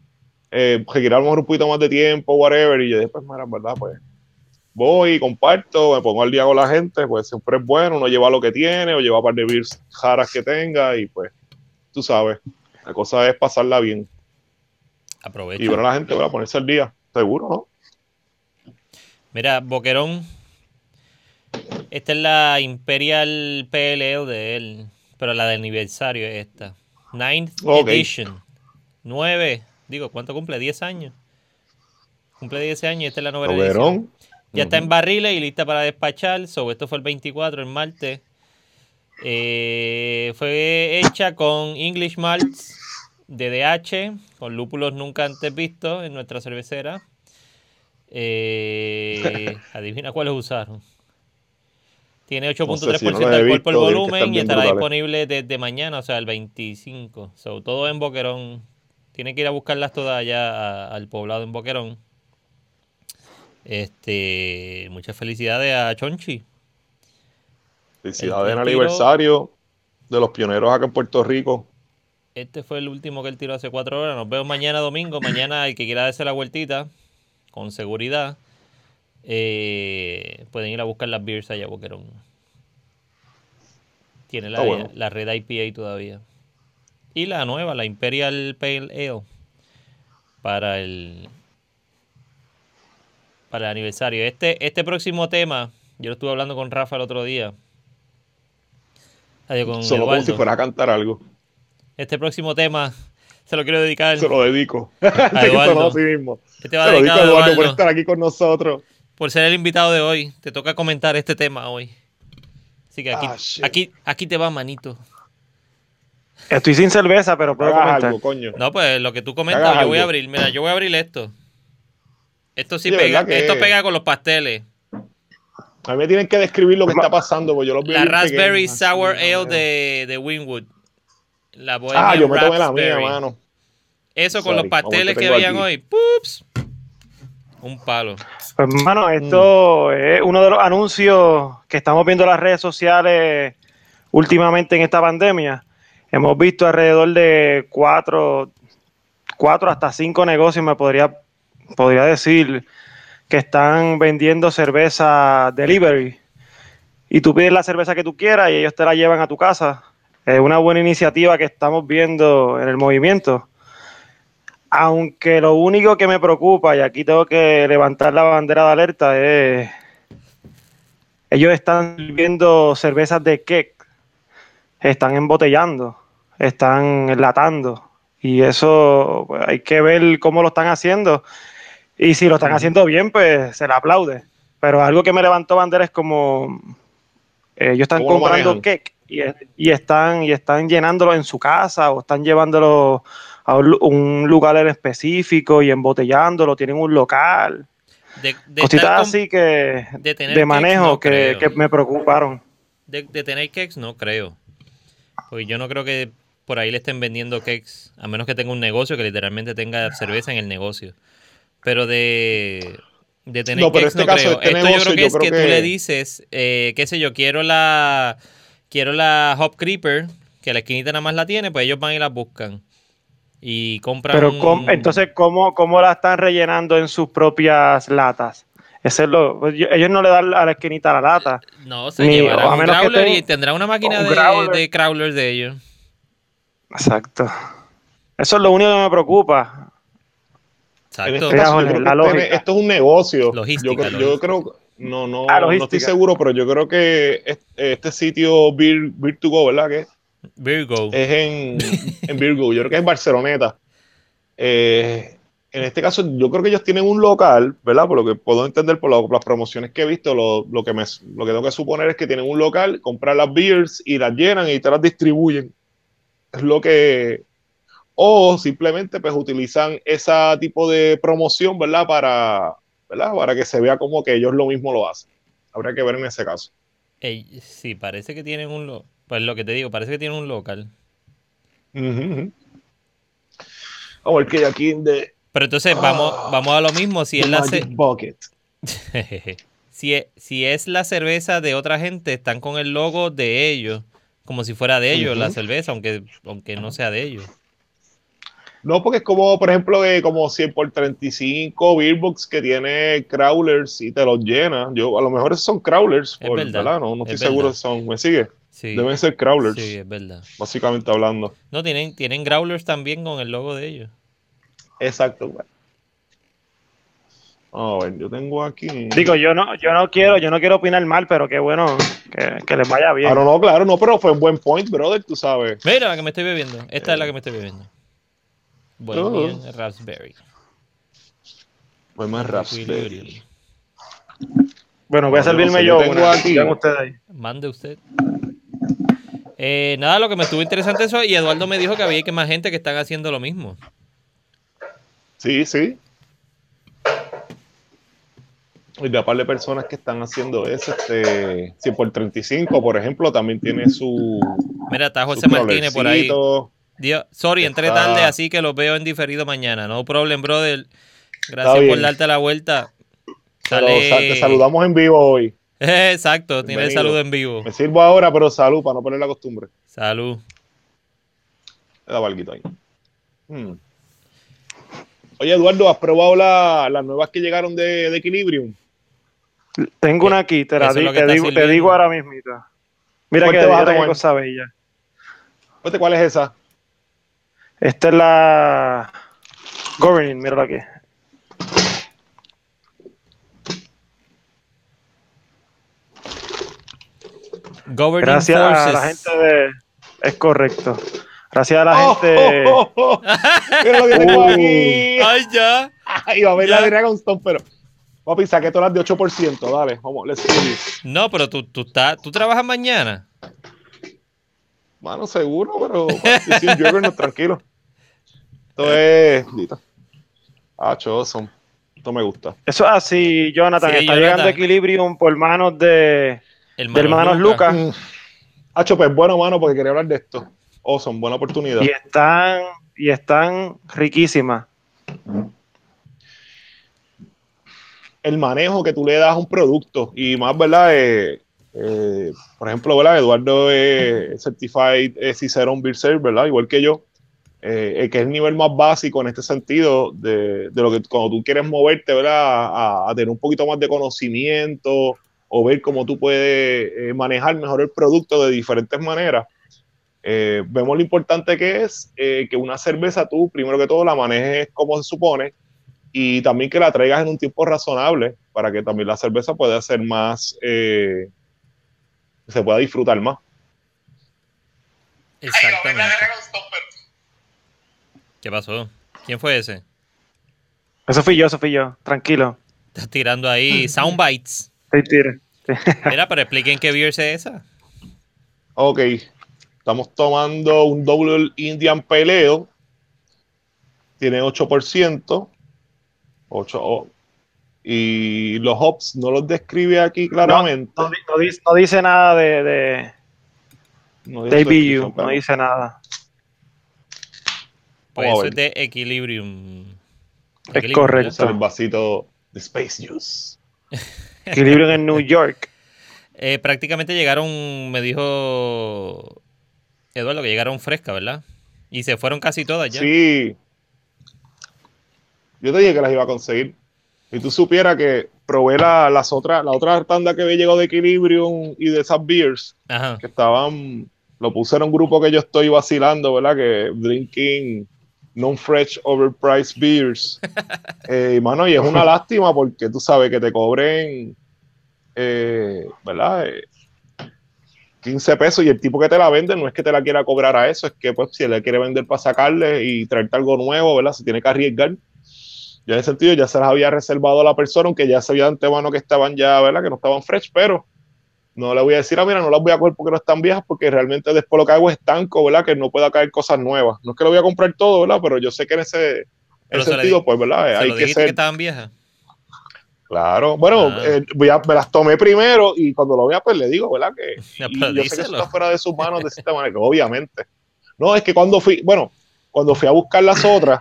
eh, requiere a lo mejor un poquito más de tiempo, whatever. Y yo después, mira, en verdad, pues, voy, comparto, me pongo al día con la gente, pues siempre es bueno. Uno lleva lo que tiene o lleva un par de beers jaras que tenga y pues, tú sabes, la cosa es pasarla bien. Aprovecha. Y ver a la gente, para ponerse al día, seguro, ¿no? Mira, Boquerón. Esta es la Imperial PLE de él. Pero la de aniversario es esta. Ninth Ok. Edition. 9. Digo, ¿cuánto cumple? 10 años. Cumple 10 años y esta es la novena edición. Verón. Ya está en barriles y lista para despachar. So, esto fue el 24, el martes. Eh, fue hecha con English Malts DDH, con lúpulos nunca antes vistos en nuestra cervecera. Eh, [laughs] adivina cuáles usaron. Tiene 8.3% No sé si no de alcohol por volumen y estará brutales. disponible desde mañana, o sea, el 25. So, todo en Boquerón. Tiene que ir a buscarlas todas allá a- al poblado en Boquerón. Este, muchas felicidades a Chonchi. Felicidades El- en el aniversario de los pioneros acá en Puerto Rico. Este fue el último que él tiró hace cuatro horas. Nos vemos mañana domingo. Mañana el que quiera darse la vueltita, con seguridad, eh, pueden ir a buscar las beers allá Boquerón. Tiene la, bueno. la red IPA todavía. Y la nueva, la Imperial Pale Ale. Para el. Para el aniversario. Este, este próximo tema, yo lo estuve hablando con Rafa el otro día. Adiós, con Solo como si fuera a cantar algo. Este próximo tema se lo quiero dedicar. Se lo dedico. [laughs] Se Eduardo. a sí mismo. Este va Se lo dedico a a Eduardo por Eduardo. estar aquí con nosotros. por ser el invitado de hoy. Te toca comentar este tema hoy. Así que aquí, Ah, aquí, aquí te va, manito. Estoy sin cerveza, pero puedo Hagas comentar. algo, coño. No, pues lo que tú comentas, Hagas yo voy a abrir. Mira, yo voy a abrir esto. Esto sí Sí, pega, ¿verdad que- esto pega con los pasteles. A mí me tienen que describir lo que está pasando, porque yo los vi La Raspberry pequeños. Sour Ale de, de Winwood. La Bohemian Ah, yo me tomé la mía, mano. Eso con Sorry, los pasteles que habían hoy. ¡Pups! Un palo. Pues, hermano, esto es uno de los anuncios que estamos viendo en las redes sociales últimamente en esta pandemia. Hemos visto alrededor de cuatro, cuatro hasta cinco negocios, me podría, podría decir, que están vendiendo cerveza delivery. Y tú pides la cerveza que tú quieras y ellos te la llevan a tu casa. Es una buena iniciativa que estamos viendo en el movimiento. Aunque lo único que me preocupa, y aquí tengo que levantar la bandera de alerta, es. Ellos están viendo cervezas de keg, están embotellando, están enlatando. Y eso pues, hay que ver cómo lo están haciendo. Y si lo están haciendo bien, pues se le aplaude. Pero algo que me levantó bandera es como. eh, ellos están ¿Cómo lo comprando manejan? Y, y están, y están llenándolo en su casa o están llevándolo a un lu- un lugar en específico y embotellándolo, tienen un local, De, de cositas así que de tener de cakes, manejo no que, que me preocuparon. De, de tener cakes, no creo. Porque yo no creo que por ahí le estén vendiendo cakes, a menos que tenga un negocio que literalmente tenga cerveza en el negocio. Pero de, de tener No, pero cakes este no caso, creo. este Esto yo negocio, creo que yo es creo que, tú le dices, eh, qué sé yo, quiero la quiero la Hop Creeper, que la esquinita nada más la tiene, pues ellos van y la buscan. Y compran... Pero ¿cómo- entonces, ¿cómo, ¿cómo la están rellenando en sus propias latas? Ese es lo, pues, ellos no le dan a la esquinita la lata. No, se Ni- llevarán un menos que growler tenga- y tendrá una máquina un de, growler. de crawlers de ellos. Exacto. Eso es lo único que me preocupa. Exacto. este caso, la lógica. esto es un negocio. Logística, yo, creo- yo logística. creo, no, no, Ah, no estoy seguro, pero yo creo que este, este sitio Beer, Beer to Go, ¿verdad? Que Virgo. es en, en Virgo, yo creo que es en Barceloneta. Eh, en este caso, yo creo que ellos tienen un local, ¿verdad? Por lo que puedo entender por lo- las promociones que he visto, lo, lo que me, lo que tengo que suponer es que tienen un local, compran las beers y las llenan y te las distribuyen. Es lo que. O simplemente pues utilizan ese tipo de promoción, ¿verdad? Para, ¿verdad? Para que se vea como que ellos lo mismo lo hacen. Habría que ver en ese caso. Ey, sí, parece que tienen un lo- Pues lo que te digo, parece que tienen un local. Vamos a ver que aquí de Pero entonces vamos, vamos a lo mismo. Si es, la Bucket. [laughs] si, es, si es la cerveza de otra gente, están con el logo de ellos. Como si fuera de ellos la cerveza, aunque, aunque no sea de ellos. No, porque es como, por ejemplo, de como 100 por 35 Beerbox que tiene crawlers y te los llena. Yo, a lo mejor esos son crawlers, Es por, verdad, ¿verdad? No, no estoy es seguro si son. ¿Me sigue? Sí, Deben ser crawlers, sí, es verdad. básicamente hablando. No, tienen, tienen growlers también con el logo de ellos. Exacto. güey. A ver, yo tengo aquí. Digo, yo no, yo no quiero, yo no quiero opinar mal, pero qué bueno que, que les vaya bien. Ah, no, no, claro, no, pero fue un buen point, brother, tú sabes. Mira la que me estoy bebiendo. Esta es la que me estoy bebiendo. Bohemian Oh. Raspberry. Fue más raspberry. Bueno, voy a servirme yo, yo tengo una. aquí- ustedes ahí. Mande usted. Eh, nada, lo que me estuvo interesante eso y Eduardo me dijo que había que más gente que están haciendo lo mismo. Sí, sí. Y de par de personas que están haciendo eso, este, 100 por 35, por ejemplo, también tiene su. Mira, está José Martínez por ahí. Dios, sorry, entré Está- tarde, así que los veo en diferido mañana. No problem, brother. Gracias por darte la vuelta. Pero, te saludamos en vivo hoy. [laughs] Exacto, tiene el saludo en vivo. Me sirvo ahora, pero salud, para no poner la costumbre. Salud. Le da valguito ahí. Hmm. Oye, Eduardo, ¿has probado la- las nuevas que llegaron de, de Equilibrium? Tengo una aquí, te, la di- te digo, te digo ahora mismo. Mira ¿Cuál que te vas a tomar? cosa bella. ¿Cuál es esa? Esta es la Governing, mírala aquí. Governing Gracias a la Forces. gente de. Es correcto. Gracias a la Oh, gente. oh, oh, oh. [laughs] Mira lo que tengo Uh. aquí. Ay, ya. [laughs] Iba a ver la Ya. de Dragonstone, pero. Papi, saqué todas las de 8%. Dale, vamos, let's do this. No, pero tú, tú, estás- tú trabajas mañana. Mano, seguro, pero. papi, sí, Juggernaut, tranquilo. Esto es. Dito. Ah, awesome. Esto me gusta. Eso es así, Jonathan. Sí, está Jonathan. llegando Equilibrium por manos de, Hermanos de hermanos Lucas. Mm. Hacho, pues bueno, mano, porque quería hablar de esto. Awesome, buena oportunidad. Y están, y están riquísimas. el manejo que tú le das a un producto y más, ¿verdad? Eh, eh, por ejemplo, ¿verdad? Eduardo es Certified Cicerón Beer Server, ¿verdad? Igual que yo, eh, que es el nivel más básico en este sentido de, de lo que cuando tú quieres moverte, ¿verdad? A, a tener un poquito más de conocimiento o ver cómo tú puedes eh, manejar mejor el producto de diferentes maneras. Eh, vemos lo importante que es eh, que una cerveza tú, primero que todo, la manejes como se supone, y también que la traigas en un tiempo razonable para que también la cerveza pueda ser más, eh, se pueda disfrutar más. Exactamente. ¿Qué pasó? ¿Quién fue ese? Eso fui yo, eso fui yo. Tranquilo. Estás tirando ahí soundbites. Estoy tire. [laughs] Mira, pero expliquen qué beer es esa. Ok, estamos tomando un Double Indian Peleo, tiene 8%, 8, oh, y los hops no los describe aquí claramente. No, di- no dice, no dice nada de, de, No dice ABU, no nada. Pues eso es de Equilibrium. Es Equilibrium, correcto. Es el vasito de Space Juice. [laughs] Equilibrium en New York. Eh, prácticamente llegaron, me dijo Eduardo, que llegaron frescas, ¿verdad? Y se fueron casi todas ya. Sí. Yo te dije que las iba a conseguir. Y tú supieras que probé la, las otras, la otra tanda que había llegado de Equilibrium y de esas beers Ajá. que estaban, lo puse en un grupo que yo estoy vacilando, ¿verdad? Que drinking non-fresh overpriced beers. [laughs] Eh, y mano, y es una lástima porque tú sabes que te cobren, eh, ¿verdad? Eh, 15 pesos y el tipo que te la vende no es que te la quiera cobrar a eso, es que pues si él le quiere vender para sacarle y traerte algo nuevo, ¿verdad? Se tiene que arriesgar. Yo en ese sentido ya se las había reservado a la persona, aunque ya sabía de antemano que estaban ya, ¿verdad? Que no estaban fresh, pero no le voy a decir, ah, mira, no las voy a coger porque no están viejas, porque realmente después lo que hago es estanco, ¿verdad? Que no pueda caer cosas nuevas. No es que lo voy a comprar todo, ¿verdad? Pero yo sé que en ese, en sentido, di- pues, ¿verdad? ¿Se Hay lo que dijiste que ser. estaban viejas? Claro, bueno, Ah. eh, voy a- me las tomé primero y cuando lo vea, pues le digo, ¿verdad? Que [laughs] yo sé que eso está fuera de sus manos de cierta manera, que obviamente. No, es que cuando fui, bueno, cuando fui a buscar las otras,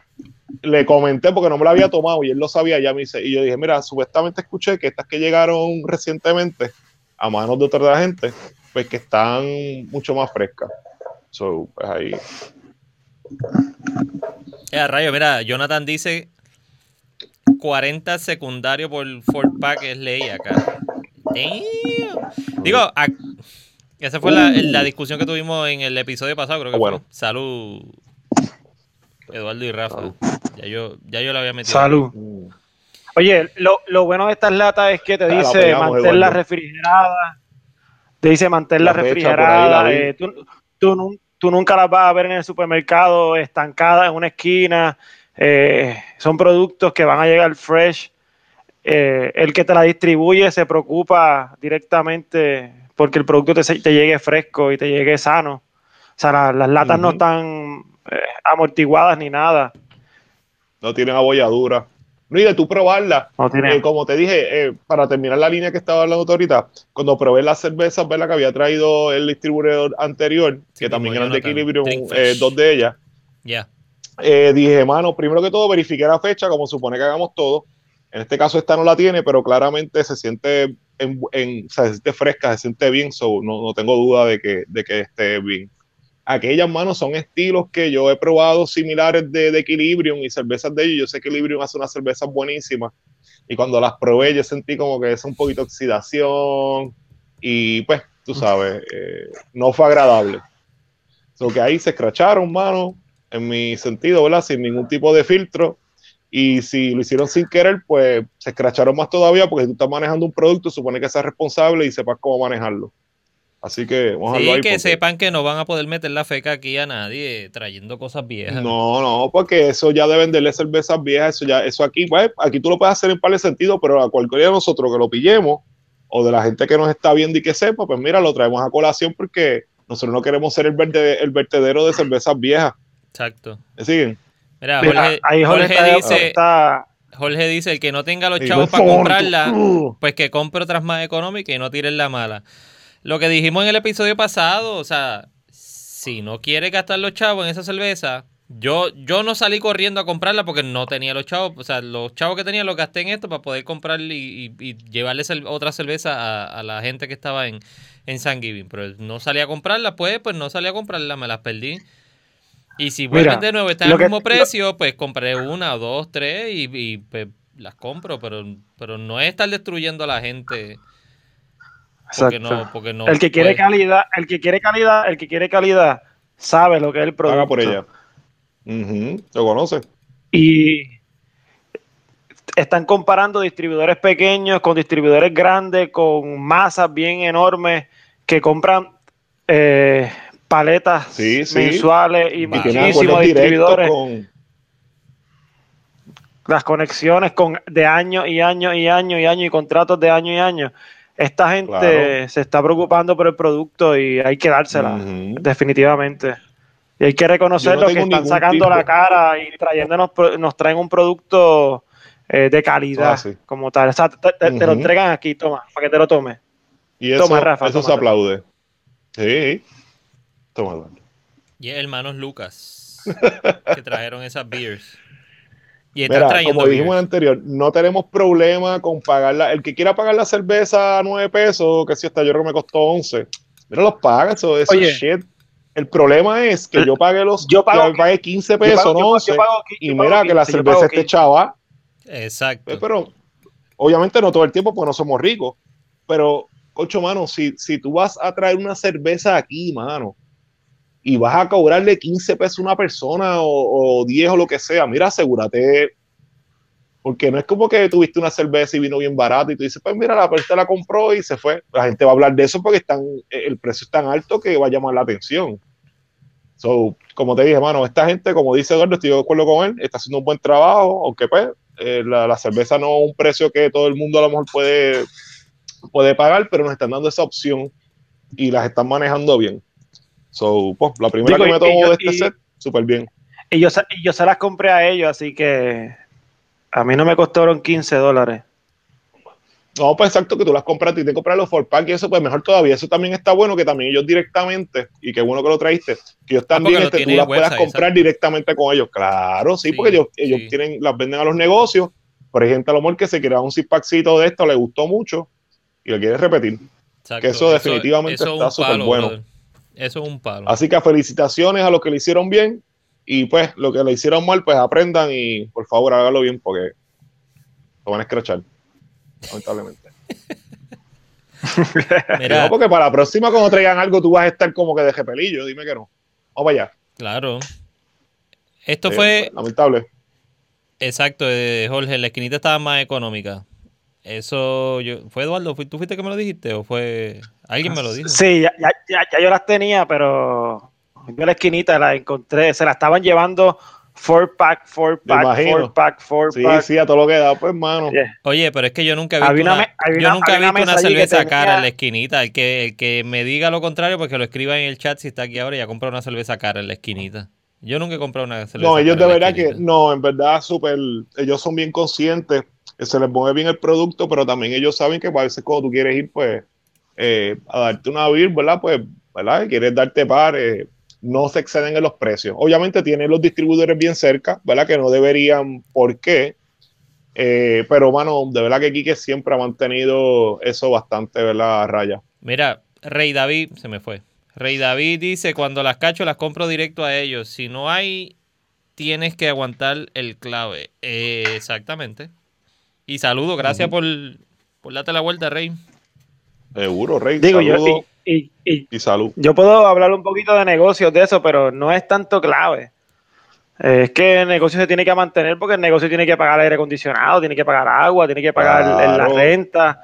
le comenté porque no me la había tomado y él lo sabía, ya me dice, y yo dije, mira, supuestamente escuché que estas que llegaron recientemente a manos de otra gente, pues que están mucho más frescas. So, pues ahí. Eh, rayo, mira, Jonathan dice 40 secundario por Ford Pack es ley acá. Damn. Digo, a- esa fue la, la discusión que tuvimos en el episodio pasado, creo que bueno. fue. Salud, Eduardo y Rafa. Salud. Ya yo, ya yo la había metido. Salud. mm, Oye, lo, lo bueno de estas latas es que te Ah, la dice pegamos, mantenerla Eduardo. refrigerada. Te dice mantenerla La ahí, eh, tú, tú tú nunca las vas a ver en el supermercado estancadas en una esquina. eh, son productos que van a llegar fresh. Eh, el que te la distribuye se preocupa directamente porque el producto te, se- te llegue fresco y te llegue sano. O sea, la- las latas no están eh, amortiguadas ni nada. no tienen abolladura. No, y de tú probarla, No tiene- Eh, como te dije, eh, para terminar la línea que estaba hablando ahorita, cuando probé las cervezas, ¿verdad? Que había traído el distribuidor anterior, que Sí, también como eran de Equilibrium, eh, dos de ellas, Ya. eh, dije, mano, primero que todo, verifiqué la fecha, como supone que hagamos todo. En este caso, esta no la tiene, pero claramente se siente, en, en- o sea, se siente fresca, se siente bien, so no, no tengo duda de que, de que esté bien. Aquellas manos son estilos que yo he probado similares de, de Equilibrium y cervezas de ellos. Yo sé que Equilibrium hace unas cervezas buenísimas y cuando las probé yo sentí como que es un poquito de oxidación y pues tú sabes, eh, no fue agradable. So que ahí se escracharon, mano, en mi sentido, ¿verdad? Sin ningún tipo de filtro. Y si lo hicieron sin querer, pues se escracharon más todavía porque si tú estás manejando un producto, supone que seas responsable y sepas cómo manejarlo. Así que vamos sí, a que sepan que no van a poder meter la feca aquí a nadie trayendo cosas viejas. No, no, porque eso ya de venderle cervezas viejas, eso ya, eso aquí, pues, aquí tú lo puedes hacer en par de sentido, pero a cualquiera de nosotros que lo pillemos, o de la gente que nos está viendo y que sepa, pues mira, lo traemos a colación porque nosotros no queremos ser el, verde, el vertedero de cervezas viejas. Exacto. ¿Me siguen? Mira, Jorge, ahí Jorge, dice, Jorge dice, el que no tenga los chavos para comprarla, pues que compre otras más económicas y no tiren la mala. Lo que dijimos en el episodio pasado, o sea, si no quiere gastar los chavos en esa cerveza, yo, yo no salí corriendo a comprarla porque no tenía los chavos. O sea, los chavos que tenía los gasté en esto para poder comprar y, y, llevarles otra cerveza a, la gente que estaba en, en San Giving. Pero no salí a comprarla, pues, pues no salí a comprarla, me las perdí. Y si vuelven de nuevo, están al mismo precio, pues compré una, dos, tres y, pues, las compro. Pero, pero no es estar destruyendo a la gente. Porque no, porque no el que quiere calidad, el que quiere calidad, el que quiere calidad sabe lo que es el producto. Paga por ella. Lo conoce. Y están comparando distribuidores pequeños con distribuidores grandes, con masas bien enormes que compran eh, paletas mensuales y, muchísimos distribuidores. Las conexiones con de año y año y año y año y contratos de año y año. Esta gente se está preocupando por el producto y hay que dársela, definitivamente. Y hay que reconocer lo que están sacando la cara y trayéndonos, nos traen un producto eh, de calidad como tal. O sea, te, lo entregan aquí, toma, para que te lo tomes. Y eso, toma, Rafa, eso se aplaude. Sí. Toma, Y hermanos Lucas, [laughs] que trajeron esas beers. Y Mira, como dijimos en anterior, no tenemos problema con pagarla. El que quiera pagar la cerveza a 9 pesos, que si hasta yo creo que me costó 11, mira, los paga, eso, es shit el problema es que yo pagué los yo pagué 15 pesos, ¿no? y mira que la cerveza esté chava. Exacto. Eh, pero obviamente no todo el tiempo porque no somos ricos. Pero, ocho mano, si, si tú vas a traer una cerveza aquí, mano, y vas a cobrarle 15 pesos a una persona o, o 10 o lo que sea, mira, asegúrate. Porque no es como que tuviste una cerveza y vino bien barato y tú dices, pues mira, la persona la compró y se fue. La gente va a hablar de eso porque están, el precio es tan alto que va a llamar la atención. So, como te dije, hermano, esta gente, como dice Eduardo, estoy de acuerdo con él, está haciendo un buen trabajo, aunque pues eh, la, cerveza no es un precio que todo el mundo a lo mejor puede, puede pagar, pero nos están dando esa opción y las están manejando bien. So, pues, la primera que me tomo de este set, súper bien. Y yo, y yo se las compré a ellos, así que a mí no me costaron 15 dólares. No, pues exacto, que tú las compras y te compras los for pack y eso, pues mejor todavía. Eso también está bueno, que también ellos directamente, y qué bueno que lo traíste, que ellos ah, también este, tú las puedas comprar directamente con ellos. Claro, sí, porque ellos, ellos tienen, las venden a los negocios. Por ejemplo, a lo mejor que se crea un zip packcito de esto, le gustó mucho y lo quiere repetir. Que eso, definitivamente está súper bueno. Eso es un palo. Así que felicitaciones a los que le hicieron bien y pues lo que le hicieron mal, pues aprendan y por favor hágalo bien porque lo van a escrachar lamentablemente. [laughs] [laughs] No, porque para la próxima, cuando traigan algo, tú vas a estar como que de pelillo. Dime que no. Vamos allá. Claro. Esto fue. Lamentable. Exacto, eh, Jorge. La esquinita estaba más económica. Eso. Yo, ¿Fue Eduardo? ¿Tú fuiste que me lo dijiste? ¿O fue. Alguien me lo dijo? Sí, ya, ya, ya yo las tenía, pero. Yo la esquinita la encontré. Se la estaban llevando Four pack, four pack, four pack, four pack. Sí, sí, a todo lo que da, pues, mano. Oye, pero es que yo nunca he visto una, yo nunca he visto una cerveza cara en la esquinita. El que, el que me diga lo contrario, pues que lo escriba en el chat si está aquí ahora y ya comprado una cerveza cara en la esquinita. Yo nunca he comprado una cerveza No, ellos de verdad que, no, en verdad, súper, ellos son bien conscientes, se les mueve bien el producto, pero también ellos saben que a veces cuando tú quieres ir, pues, eh, a darte una beer, ¿verdad? Pues, ¿verdad? Quieres darte par, eh, no se exceden en los precios. Obviamente tienen los distribuidores bien cerca, ¿verdad? Que no deberían, ¿por qué? Eh, pero, mano, de verdad que Quique siempre ha mantenido eso bastante, ¿verdad? A raya. Mira, Rey David, se me fue. Rey David dice, cuando las cacho las compro directo a ellos. Si no hay, tienes que aguantar el clave. Eh, exactamente. Y saludo, gracias por, por darte la vuelta, Rey. Seguro, Rey. Digo, yo, y, y Y salud. yo puedo hablar un poquito de negocios de eso, pero no es tanto clave. Es que el negocio se tiene que mantener porque el negocio tiene que pagar aire acondicionado, tiene que pagar agua, tiene que pagar el- el- la renta,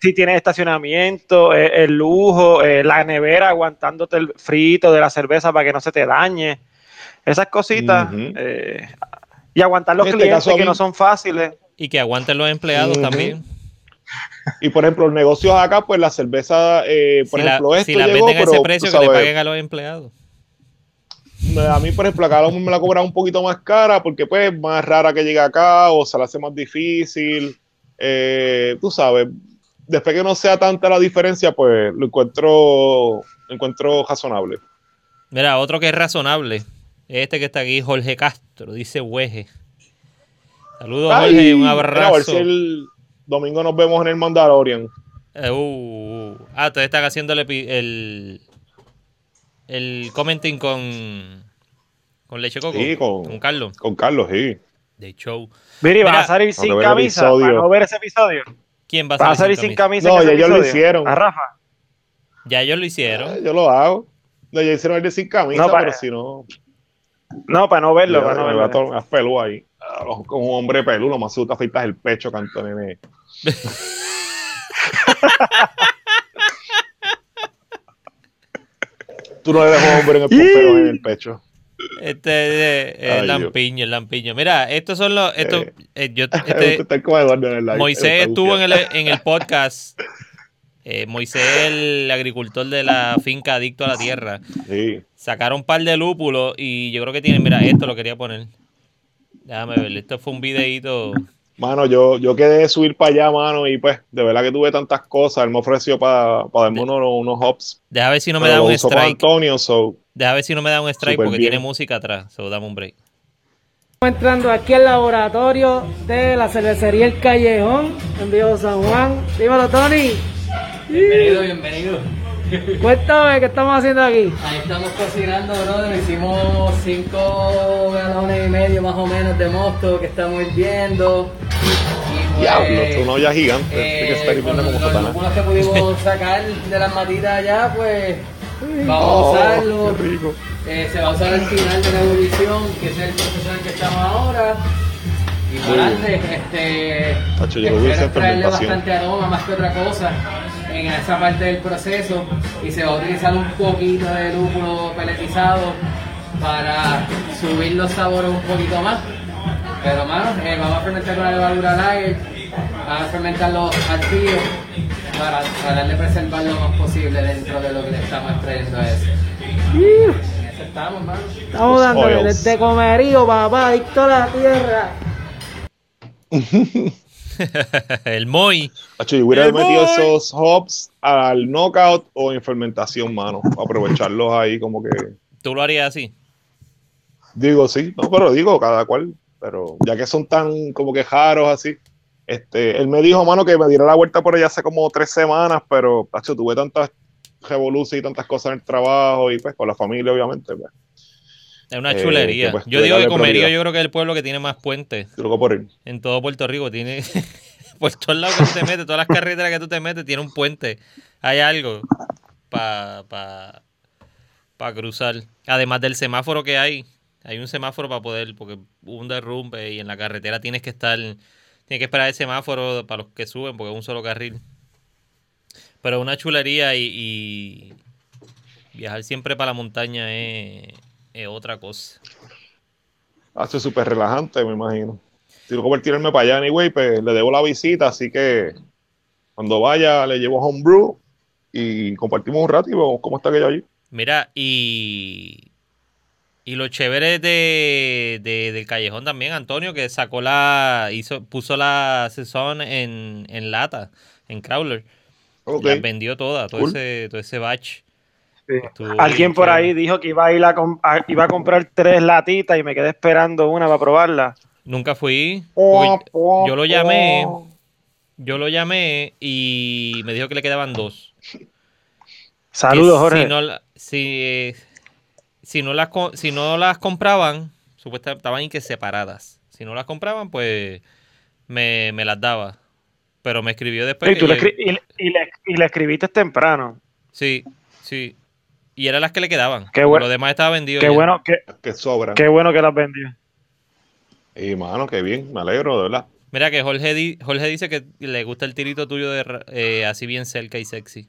si tiene estacionamiento, eh, el lujo, eh, la nevera aguantándote el frito de la cerveza para que no se te dañe. Esas cositas. Eh, y aguantar los este clientes que mí- no son fáciles. Y que aguanten los empleados también. Y por ejemplo, los negocios acá, pues la cerveza, eh, por si la, ejemplo, esto si la llegó, venden a ese precio, que le paguen a los empleados. a mí, por ejemplo, acá me la cobran un poquito más cara porque pues es más rara que llegue acá o se la hace más difícil. Eh, tú sabes, después que no sea tanta la diferencia, pues lo encuentro, lo encuentro razonable. Mira, otro que es razonable. Este que está aquí, Jorge Castro, dice Hueje. Saludos, Ay, Jorge, un mira, A ver abrazo. si el domingo nos vemos en el Mandalorian. Eh, uh, uh. Ah, ustedes están haciendo el, el, el commenting con, con Leche Coco. Sí, con- con Carlos, Con Carlos, sí. de show. Miri, ¿vas Mira, a salir sin camisa para no ver ese episodio? ¿Quién va a ¿Vas a salir salir sin sin camisa? camisa? No, en ya ellos lo hicieron. ¿A Rafa? Ya ellos lo hicieron. Eh, Yo lo hago. No, ya hicieron el de sin camisa, No, pa- pero si no, No, para no verlo. ya, para no me va a verlo. tomar pelú ahí. Con un hombre pelú, lo más seguro te afeitas el pecho, canto nene. [laughs] Tú no le dejas un hombre en el en el pecho. Este eh, eh, Ay, Lampiño, el Lampiño. Mira, estos son los. Estos, Eh. eh, yo, [laughs] este, en el. Moisés estuvo en el, en el podcast. Eh, Moisés, el agricultor de la finca Adicto a la Tierra. Sí. Sacaron un par de lúpulos y yo creo que tienen. Mira, esto lo quería poner. Déjame ver. Esto fue un videíto. Mano, yo, yo quedé de subir para allá, mano, y pues, de verdad que tuve tantas cosas. Él me ofreció para darme unos, unos hops. Deja ver si no me da un strike. Antonio, so. Deja ver si no me da un strike porque bien. tiene música atrás. So, dame un break. Estamos entrando aquí al laboratorio de la cervecería El Callejón en Viejo San Juan. Dímelo, Tony. Bienvenido, bienvenido. [laughs] Cuéntame, ¿qué estamos haciendo aquí? Ahí estamos cocinando, brother. Hicimos 5 galones y medio más o menos de mosto que estamos hirviendo. Y pues, Diablo, esto es una olla gigante. eh, que estar hirviendo con como los lúpulos que pudimos sacar de las matitas allá, pues vamos Oh, a usarlo. qué rico. Eh, se va a usar al final de la ebullición, que es el proceso en el que estamos ahora. Y para adelante, este, Tacho, yo lo voy a hacer bastante aroma más que otra cosa en esa parte del proceso y se va a utilizar un poquito de lúpulo peletizado para subir los sabores un poquito más. Pero mano, eh, vamos a fermentar con la levadura lager, vamos a fermentarlo al frío para tratar de preservar lo más posible dentro de lo que le estamos extrayendo a eso. Estamos, mano. Estamos Los dándole desde comerío, papá, adicto a la tierra. [laughs] [laughs] el Moy. Tacho, yo hubiera El metido boy. esos hops al knockout o en fermentación, mano. Aprovecharlos ahí como que... Tú lo harías así. Digo, sí, no, pero digo, cada cual. Pero ya que son tan como que jaros así. Este, él me dijo, mano, que me diera la vuelta por allá hace como tres semanas, pero, tacho, tuve tantas revoluciones y tantas cosas en el trabajo y pues con la familia, obviamente. Pues, Es una Eh, chulería. que, pues, yo digo que Comerío, prioridad. yo creo que es el pueblo que tiene más puentes loco por ir. en todo Puerto Rico. Tiene. [laughs] por todos lados que tú te metes, todas las carreteras que tú te metes, tiene un puente. Hay algo para pa, pa cruzar. Además del semáforo que hay. Hay un semáforo para poder, porque hubo un derrumbe y en la carretera tienes que estar, tienes que esperar el semáforo para los que suben, porque es un solo carril. Pero una chulería y, y viajar siempre para la montaña es, es otra cosa. Hace súper relajante, me imagino. Si loco por tirarme para allá, anyway, pues le debo la visita, así que cuando vaya le llevo homebrew y compartimos un rato y vemos cómo está aquello allí. Mira, y, y lo chévere de, de- del callejón también, Antonio, que sacó la, hizo, puso la sazón en, en lata, en crawler. Ok. Las vendió todas, todo Cool. ese, todo ese batch. Sí. Alguien por ahí dijo que iba a ir a, com- a- iba a comprar tres latitas y me quedé esperando una para probarla. Nunca fui. yo lo llamé, yo lo llamé y me dijo que le quedaban dos. Saludos, Jorge. Si no, si, eh, si no las, si no las compraban, supuestamente estaban y que separadas. Si no las compraban, pues me, me las daba. Pero me escribió después. y, que tú le llegó- escri- y le- y le- y le escribiste temprano. Sí, Sí. Y eran las que le quedaban. Qué bueno. Lo demás estaba vendido. Qué ya. bueno, qué, Que sobran. qué bueno que las vendió. Y mano, qué bien, me alegro, de verdad. Mira que Jorge, di- Jorge dice que le gusta el tirito tuyo de eh, así bien cerca y sexy.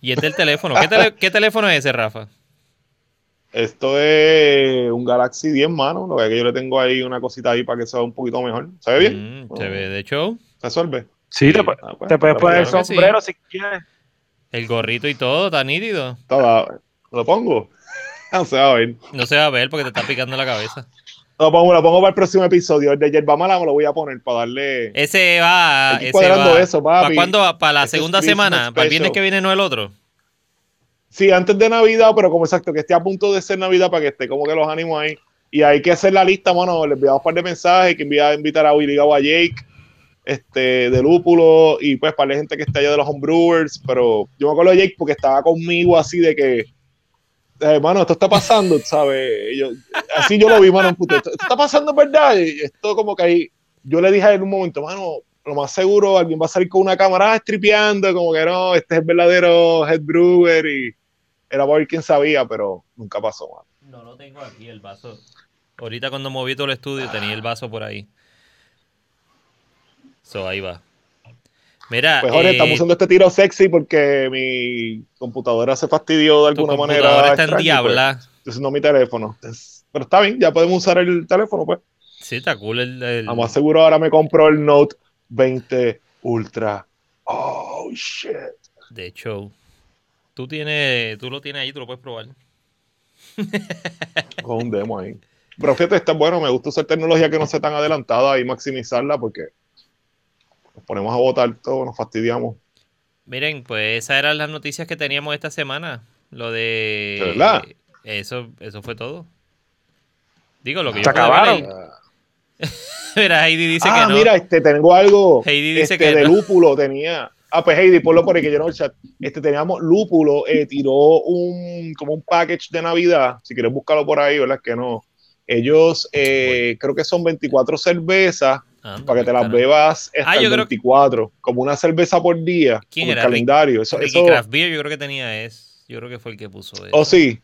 Y este es el teléfono. ¿Qué, tele- qué teléfono es ese, Rafa? Esto es un Galaxy 10, mano. Lo que es que yo le tengo ahí una cosita ahí para que se vea un poquito mejor. ¿Se ve bien? Mm, se ve de show. ¿Resuelve? Sí, te, pu- Ah, pues, te puedes poner el que sí. sombrero si quieres. El gorrito y todo, está nítido. ¿Lo pongo? [laughs] No se va a ver. No se va a ver porque te está picando la cabeza. Lo pongo, lo pongo para el próximo episodio. El de Yerba Mala me lo voy a poner para darle. Ese va. Ese va. eso. ¿Para cuándo? va? ¿Para la Ese es segunda semana? ¿Para el viernes que viene, no el otro? Sí, antes de Navidad, pero como exacto, que esté a punto de ser Navidad para que esté como que los ánimos ahí. Y hay que hacer la lista, mano. Le enviamos un par de mensajes, que envía a invitar a Willy o a Jake, este, de Lúpulo, y pues para la gente que está allá de los homebrewers. Pero yo me acuerdo de Jake porque estaba conmigo así de que, hermano, esto está pasando, [laughs] ¿sabes? Yo- así yo lo vi, mano, puto, esto, esto está pasando, ¿verdad? Y esto como que ahí, yo le dije en un momento, mano, lo más seguro alguien va a salir con una cámara ah, stripeando, como que no, este es el verdadero head brewer y era para ver quién sabía, pero nunca pasó, mano. No lo tengo aquí, el vaso. Ahorita cuando moví todo el estudio tenía el vaso por ahí. So, ahí va. Mira, Pues eh, estamos usando este tiro sexy porque mi computadora se fastidió de tu alguna computadora manera. está en extraña, diabla. pues, estoy usando mi teléfono. Pero está bien, ya podemos usar el teléfono, pues. Sí, está cool el... el- seguro ahora me compro el Note 20 Ultra. Oh, shit. De hecho, tú tienes, tú lo tienes ahí, tú lo puedes probar. Con un demo ahí. Pero fíjate, está bueno, me gusta usar tecnología que no sea tan adelantada y maximizarla porque nos ponemos a votar todo, nos fastidiamos. Miren, pues esas eran las noticias que teníamos esta semana. Lo de... ¿De verdad? Eso, eso fue todo. Digo, lo que Se yo acabaron. [laughs] Mira, Heidi dice ah, que no. mira, este, tengo algo Heidi dice este, que de no. lúpulo, tenía. Ah, pues Heidi, ponlo por ahí que yo no el chat. Este, teníamos lúpulo, eh, tiró un, como un package de Navidad, si quieres buscarlo por ahí, ¿verdad? Que no. Ellos, eh, creo que son 24 cervezas Anda, para que te las bebas hasta Ah, el creo- 24, como una cerveza por día, ¿Quién como el era? Rick- calendario. Eso, Ricky eso, Craft Beer yo creo que tenía es. Yo creo que fue el que puso eso. Oh, sí.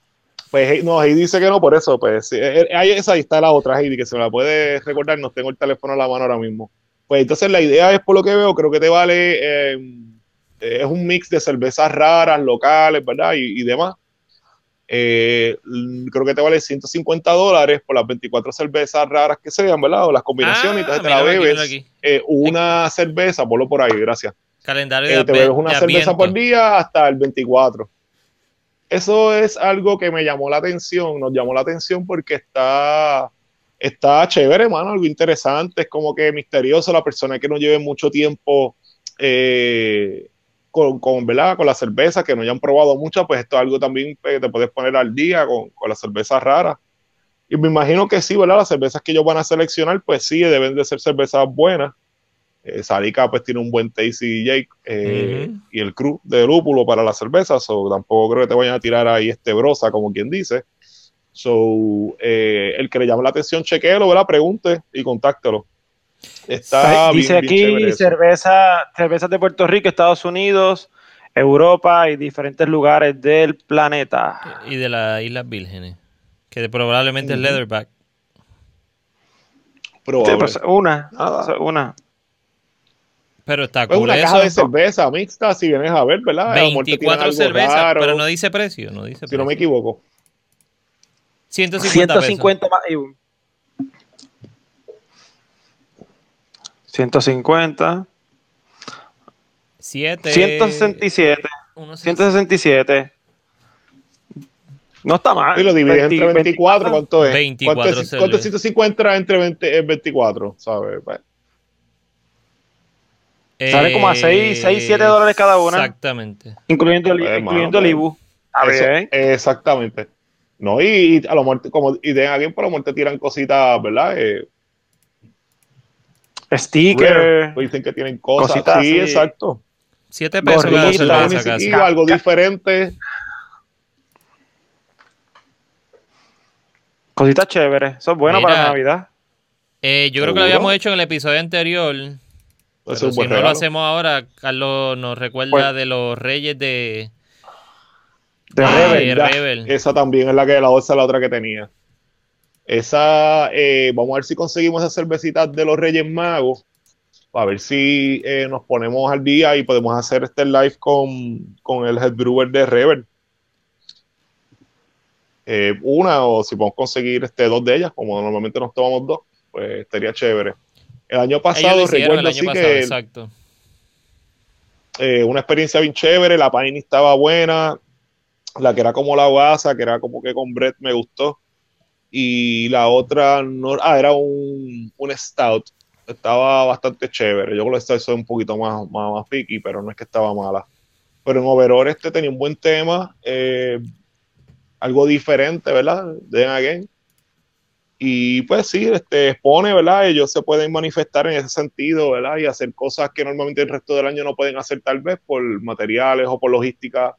Pues He- no, Heidi dice que no, por eso, pues eh, eh, ahí esa ahí está la otra Heidi, que se me la puede recordar, no tengo el teléfono a la mano ahora mismo. Pues entonces la idea es, por lo que veo, creo que te vale, eh, eh, es un mix de cervezas raras, locales, ¿verdad? Y, y demás. Eh, creo que te vale 150 dólares por las 24 cervezas raras que sean, ¿verdad? O las combinaciones, y entonces te la Ah, aquí, bebes. aquí. eh, una cerveza, ponlo por ahí, gracias. Calendario Eh, de, te bebes una de cerveza por día hasta el 24. Eso es algo que me llamó la atención, nos llamó la atención porque está, está chévere, hermano, algo interesante, es como que misterioso la persona que no lleve mucho tiempo eh, con, con, ¿verdad? con la cerveza, que no hayan probado muchas, pues esto es algo también que te puedes poner al día con, con las cervezas raras. Y me imagino que sí, ¿verdad? Las cervezas que ellos van a seleccionar, pues sí, deben de ser cervezas buenas. Eh, Sarica pues tiene un buen Tasty Jake eh, y el crew de lúpulo para las cervezas, so tampoco creo que te vayan a tirar ahí este brosa, como quien dice. So, eh, el que le llame la atención, chequéelo, ¿verdad? Pregunte y contáctelo. Está Dice bien- bien chévere aquí cerveza, cervezas de Puerto Rico, Estados Unidos, Europa y diferentes lugares del planeta. Y de las Islas Vírgenes. Que probablemente es Leatherback. Sí, Probable. pues, una, Nada. una. Pero está Pues cool una caja de cerveza mixta, si vienes a ver, ¿verdad? A lo mejor te tiran 24 algo cervezas, raro, pero no dice precio. No dice si no me equivoco. 150 pesos. 150 más IVA. 150. 7. 167. 167. No está mal. Y lo divides entre 20, 24, ¿cuánto es? 24 ¿Cuánto es, cuánto es cervezas. 150 entre 20, es 24? ¿Sabes? Pues, Sale como a seis- seis, siete dólares cada una. Exactamente. Incluyendo el, Pues, incluyendo el mano, IBU. A Eso, ver. Exactamente. No, y, y a lo mejor, como y de alguien por lo mejor te tiran cositas, ¿verdad? Rare. Sticker. Pues dicen que tienen cosas. Cositas sí, exacto. 7 pesos Gorrita, casi. whisky, algo diferente. Cositas chéveres. Eso es bueno Mira. para Navidad. Eh, yo creo que lo habíamos hecho en el episodio anterior. Pero si no lo hacemos ahora, Carlos nos recuerda Pues- de los reyes de, De Ah, Rebel. Rebel. Esa también es la que la otra, la otra que tenía. Esa, eh, vamos a ver si conseguimos esas cervecitas de los Reyes Magos. A ver si eh, nos ponemos al día y podemos hacer este live con, con el head brewer de Rebel. Eh, una, o si podemos conseguir este, dos de ellas, como normalmente nos tomamos dos, pues estaría chévere. El año pasado recuerdo el año sí pasado, que exacto. eh, una experiencia bien chévere, la Pine estaba buena, la que era como la guasa, que era como que con Brett me gustó, y la otra, no, ah, era un, un Stout, estaba bastante chévere, yo creo que esta soy un poquito más, más, más picky, pero no es que estaba mala. Pero en overall este tenía un buen tema, eh, algo diferente, ¿verdad? Then again. Y pues sí, este, expone, ¿verdad? Ellos se pueden manifestar en ese sentido, ¿verdad? Y hacer cosas que normalmente el resto del año no pueden hacer tal vez por materiales o por logística.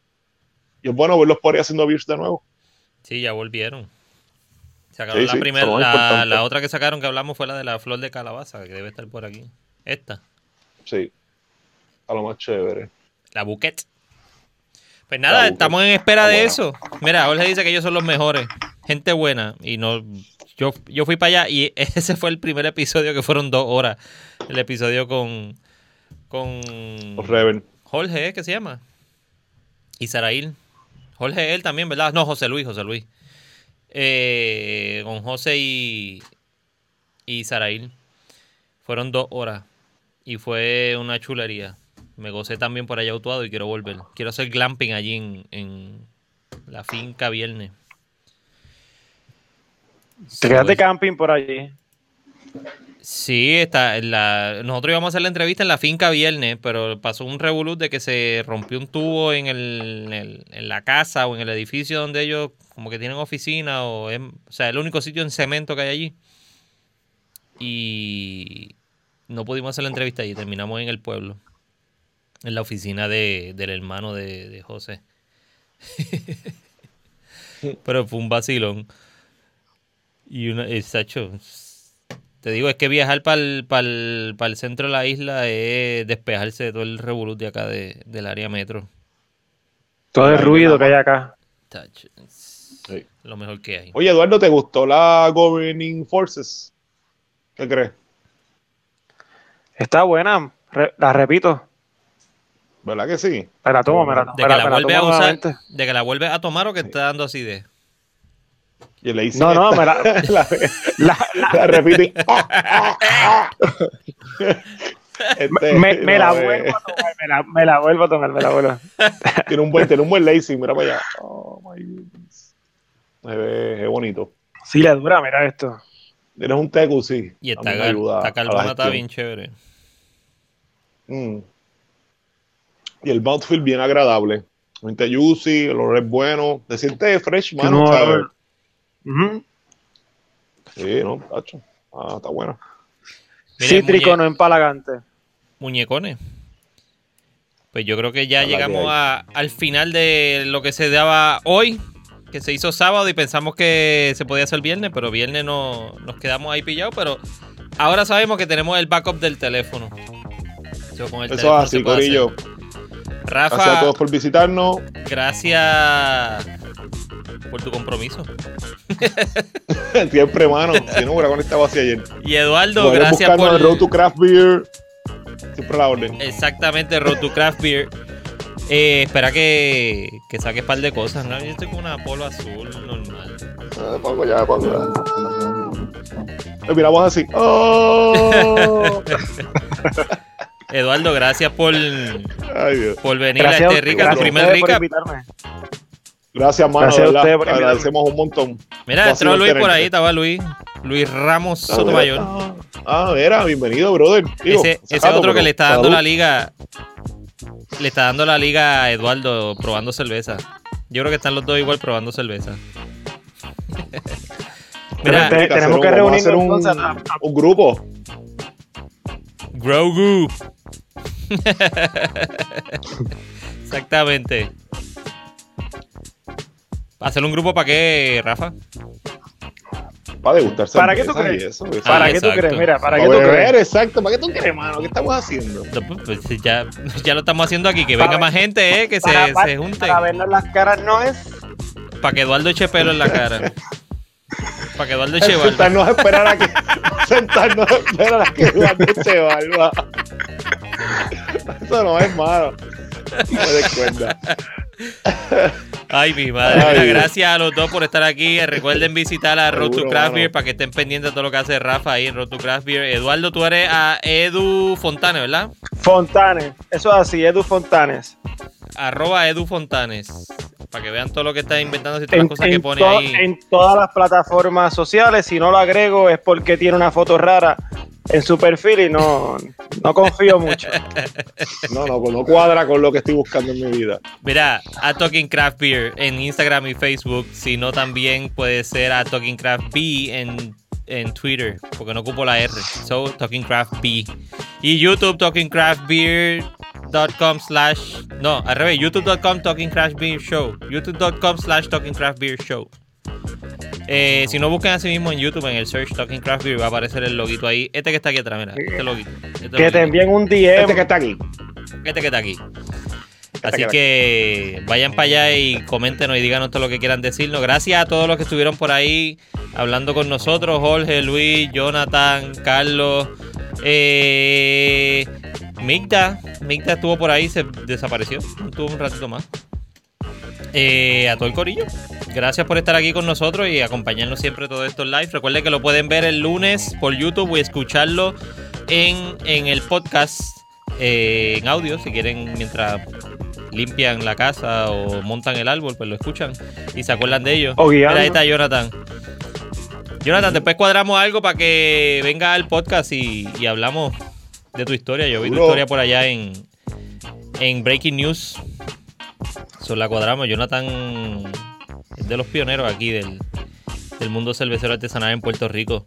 Y es bueno verlos por ahí haciendo beers de nuevo. Sí, ya volvieron. Sacaron Sí, la sí, primera, la, la otra que sacaron que hablamos fue la de la flor de calabaza, que debe estar por aquí. Esta, Sí. A lo más chévere. la buquet. Pues nada, estamos en espera Ah, de bueno. eso. Mira, Jorge dice que ellos son los mejores. Gente buena. Y no. Yo, yo fui para allá y [laughs] ese fue el primer episodio que fueron dos horas. El episodio con. Con. Rebel. Jorge, ¿eh? ¿qué se llama? Y Sarail. Jorge, él también, ¿verdad? No, José Luis, José Luis. Eh, con José y, y Sarail. Fueron dos horas. Y fue una chulería. Me gocé también por allá autuado y quiero volver. Quiero hacer glamping allí en, en la finca viernes. Te quedaste camping por allí. Sí, está la, nosotros íbamos a hacer la entrevista en la finca viernes, pero pasó un revolut de que se rompió un tubo en, el, en, el- en la casa o en el edificio donde ellos como que tienen oficina o es, o sea, el único sitio en cemento que hay allí. Y no pudimos hacer la entrevista allí, terminamos en el pueblo, en la oficina de, del hermano de, de José. [laughs] pero fue un vacilón. Y una, eh, Sacho, te digo, es que viajar para el, centro de la isla es despejarse de todo el revolut de acá de- del área metro. Todo el ruido que hay acá. Sí. lo mejor que hay. Oye, Eduardo, ¿te gustó la Governing Forces? ¿Qué crees? Está buena. re- la repito. ¿Verdad que sí? Me la tomo, me la, De me que la- la la vuelve a tomo usar, de que la vuelve a tomar o que está dando así de. Y le hice No, no, me la, [laughs] la, la- la- la repito y-. Este, me, me la no, eh, vuelvo a tomar, me la, me la vuelvo a tomar, me la vuelvo. a- Tiene un buen, tiene un buen lazy, mira para allá. Oh my goodness. Es bonito. Sí, le dura, mira esto. Eres un tecu, sí. Y esta, esta la carbona está bien chévere. Mm. Y el mouthfeel bien agradable. Mente juicy, el olor es bueno. Te sientes fresh, mano, No, Ujú. Sí, no, tacho. Ah, está bueno. Mire, Cítrico, muñe- no empalagante. muñecones. Pues yo creo que ya llegamos a- al final de lo que se daba hoy, que se hizo sábado y pensamos que se podía hacer viernes, pero viernes no, nos quedamos ahí pillados, pero ahora sabemos que tenemos el backup del teléfono. So, con el Eso teléfono así, Corillo. hacer. Gracias a Rafa, todos por visitarnos. gracias por tu compromiso. [laughs] Siempre, mano. Si no, Huracán estaba así ayer. Y Eduardo, Vayan gracias buscando por... el Road to Craft Beer. Siempre a la orden. Exactamente, Road to Craft Beer. Eh, espera que, que saques un par de cosas, ¿no? Yo estoy con una polo azul normal. Ah, pongo ya, pongo ya. Miramos así. ¡Oh! [laughs] Eduardo, gracias por, Ay, Dios. por venir Gracias, a este a- rica, tu primer rica. Gracias, mano. Gracias a invitarme. agradecemos un montón. Mira, entró Luis por ahí, estaba Luis. Luis Ramos Ah, Sotomayor. mira. Ah, mira, bienvenido, brother. Digo, Ese, ese otro que le está dando salud. la liga. Le está dando la liga a Eduardo probando cerveza. Yo creo que están los dos igual probando cerveza. [laughs] Mira, Te- tenemos que reunirnos un, a- un grupo. Grogu. [laughs] Exactamente. ¿Hacer un grupo para qué, Rafa? Para degustar ¿Para qué tú crees? eso. ¿Para Ah, qué tú exacto. crees? Mira, ¿para qué tú crees? exacto. ¿Para qué tú crees, mano? ¿Qué estamos haciendo? No, pues, pues, ya, ya lo estamos haciendo aquí, que Para venga ver- más gente, eh, que se, Para, se para- junten. para vernos las caras no es. Para que Eduardo eche pelo en la cara. Para que Eduardo eche barba. Sentarnos a esperar a que. sentarnos a esperar a que Eduardo se barba. Eso no es malo. No me des cuenta. Ay, mi madre. Ay, gracias a los dos por estar aquí. Recuerden visitar a Road to Craft. Beer para que estén pendientes de todo lo que hace Rafa ahí en Road to Craft Beer. Eduardo, tú eres a Edu Fontane, ¿verdad? Fontanes. Eso es así, Edu Fontanes. Arroba Edu Fontanes. Para que vean todo lo que está inventando y todas En, las cosas que pone ahí. en todas las plataformas sociales. Si no lo agrego es porque tiene una foto rara en su perfil y no, no confío mucho. No, no, no cuadra con lo que estoy buscando en mi vida. Mira, a Talking Craft Beer en Instagram y Facebook. Si no, también puede ser a Talking Craft B en, en Twitter, porque no ocupo la R. So, Talking Craft B. Y YouTube, talkingcraftbeer.com slash. No, al revés, youtube.com Talking Craft Beer Show. youtube.com slash Talking Craft Beer Show. Eh, si no busquen así mismo en YouTube, en el search Talking Craft Beer, va a aparecer el loguito ahí. Este que está aquí atrás, mira. Este loguito. Este Que te envíen un DM. Este que está aquí. Este que está aquí. Este Así que vayan para allá y coméntenos y díganos todo lo que quieran decirnos. Gracias a todos los que estuvieron por ahí hablando con nosotros. Jorge, Luis, Jonathan, Carlos, eh, Migda. Migda estuvo por ahí, se desapareció. Estuvo un ratito más. Eh, a todo el corillo. Gracias por estar aquí con nosotros y acompañarnos siempre todos estos live. Recuerden que lo pueden ver el lunes por YouTube y escucharlo en, en el podcast eh, en audio. Si quieren, mientras limpian la casa o montan el árbol, pues lo escuchan y se acuerdan de ellos. Mira, ahí está Jonathan. Jonathan, después cuadramos algo para que venga al podcast y, y hablamos de tu historia. Yo vi tu historia por allá en, en Breaking News. Eso la cuadramos. Jonathan es de los pioneros aquí del, del mundo cervecero artesanal en Puerto Rico.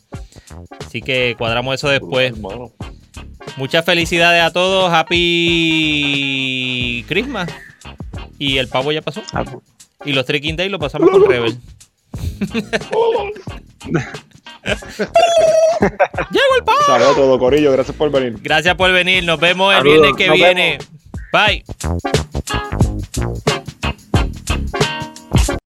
Así que cuadramos eso después. Muchas felicidades a todos. Happy Christmas. Y el pavo ya pasó. Ah, Y los Trekking Day lo pasamos con Rebel. [laughs] Llegó el pavo. Saludos a todo, Corillo. Gracias por venir. Gracias por venir. Nos vemos el Saludos. viernes que Nos viene. Bye. Bye.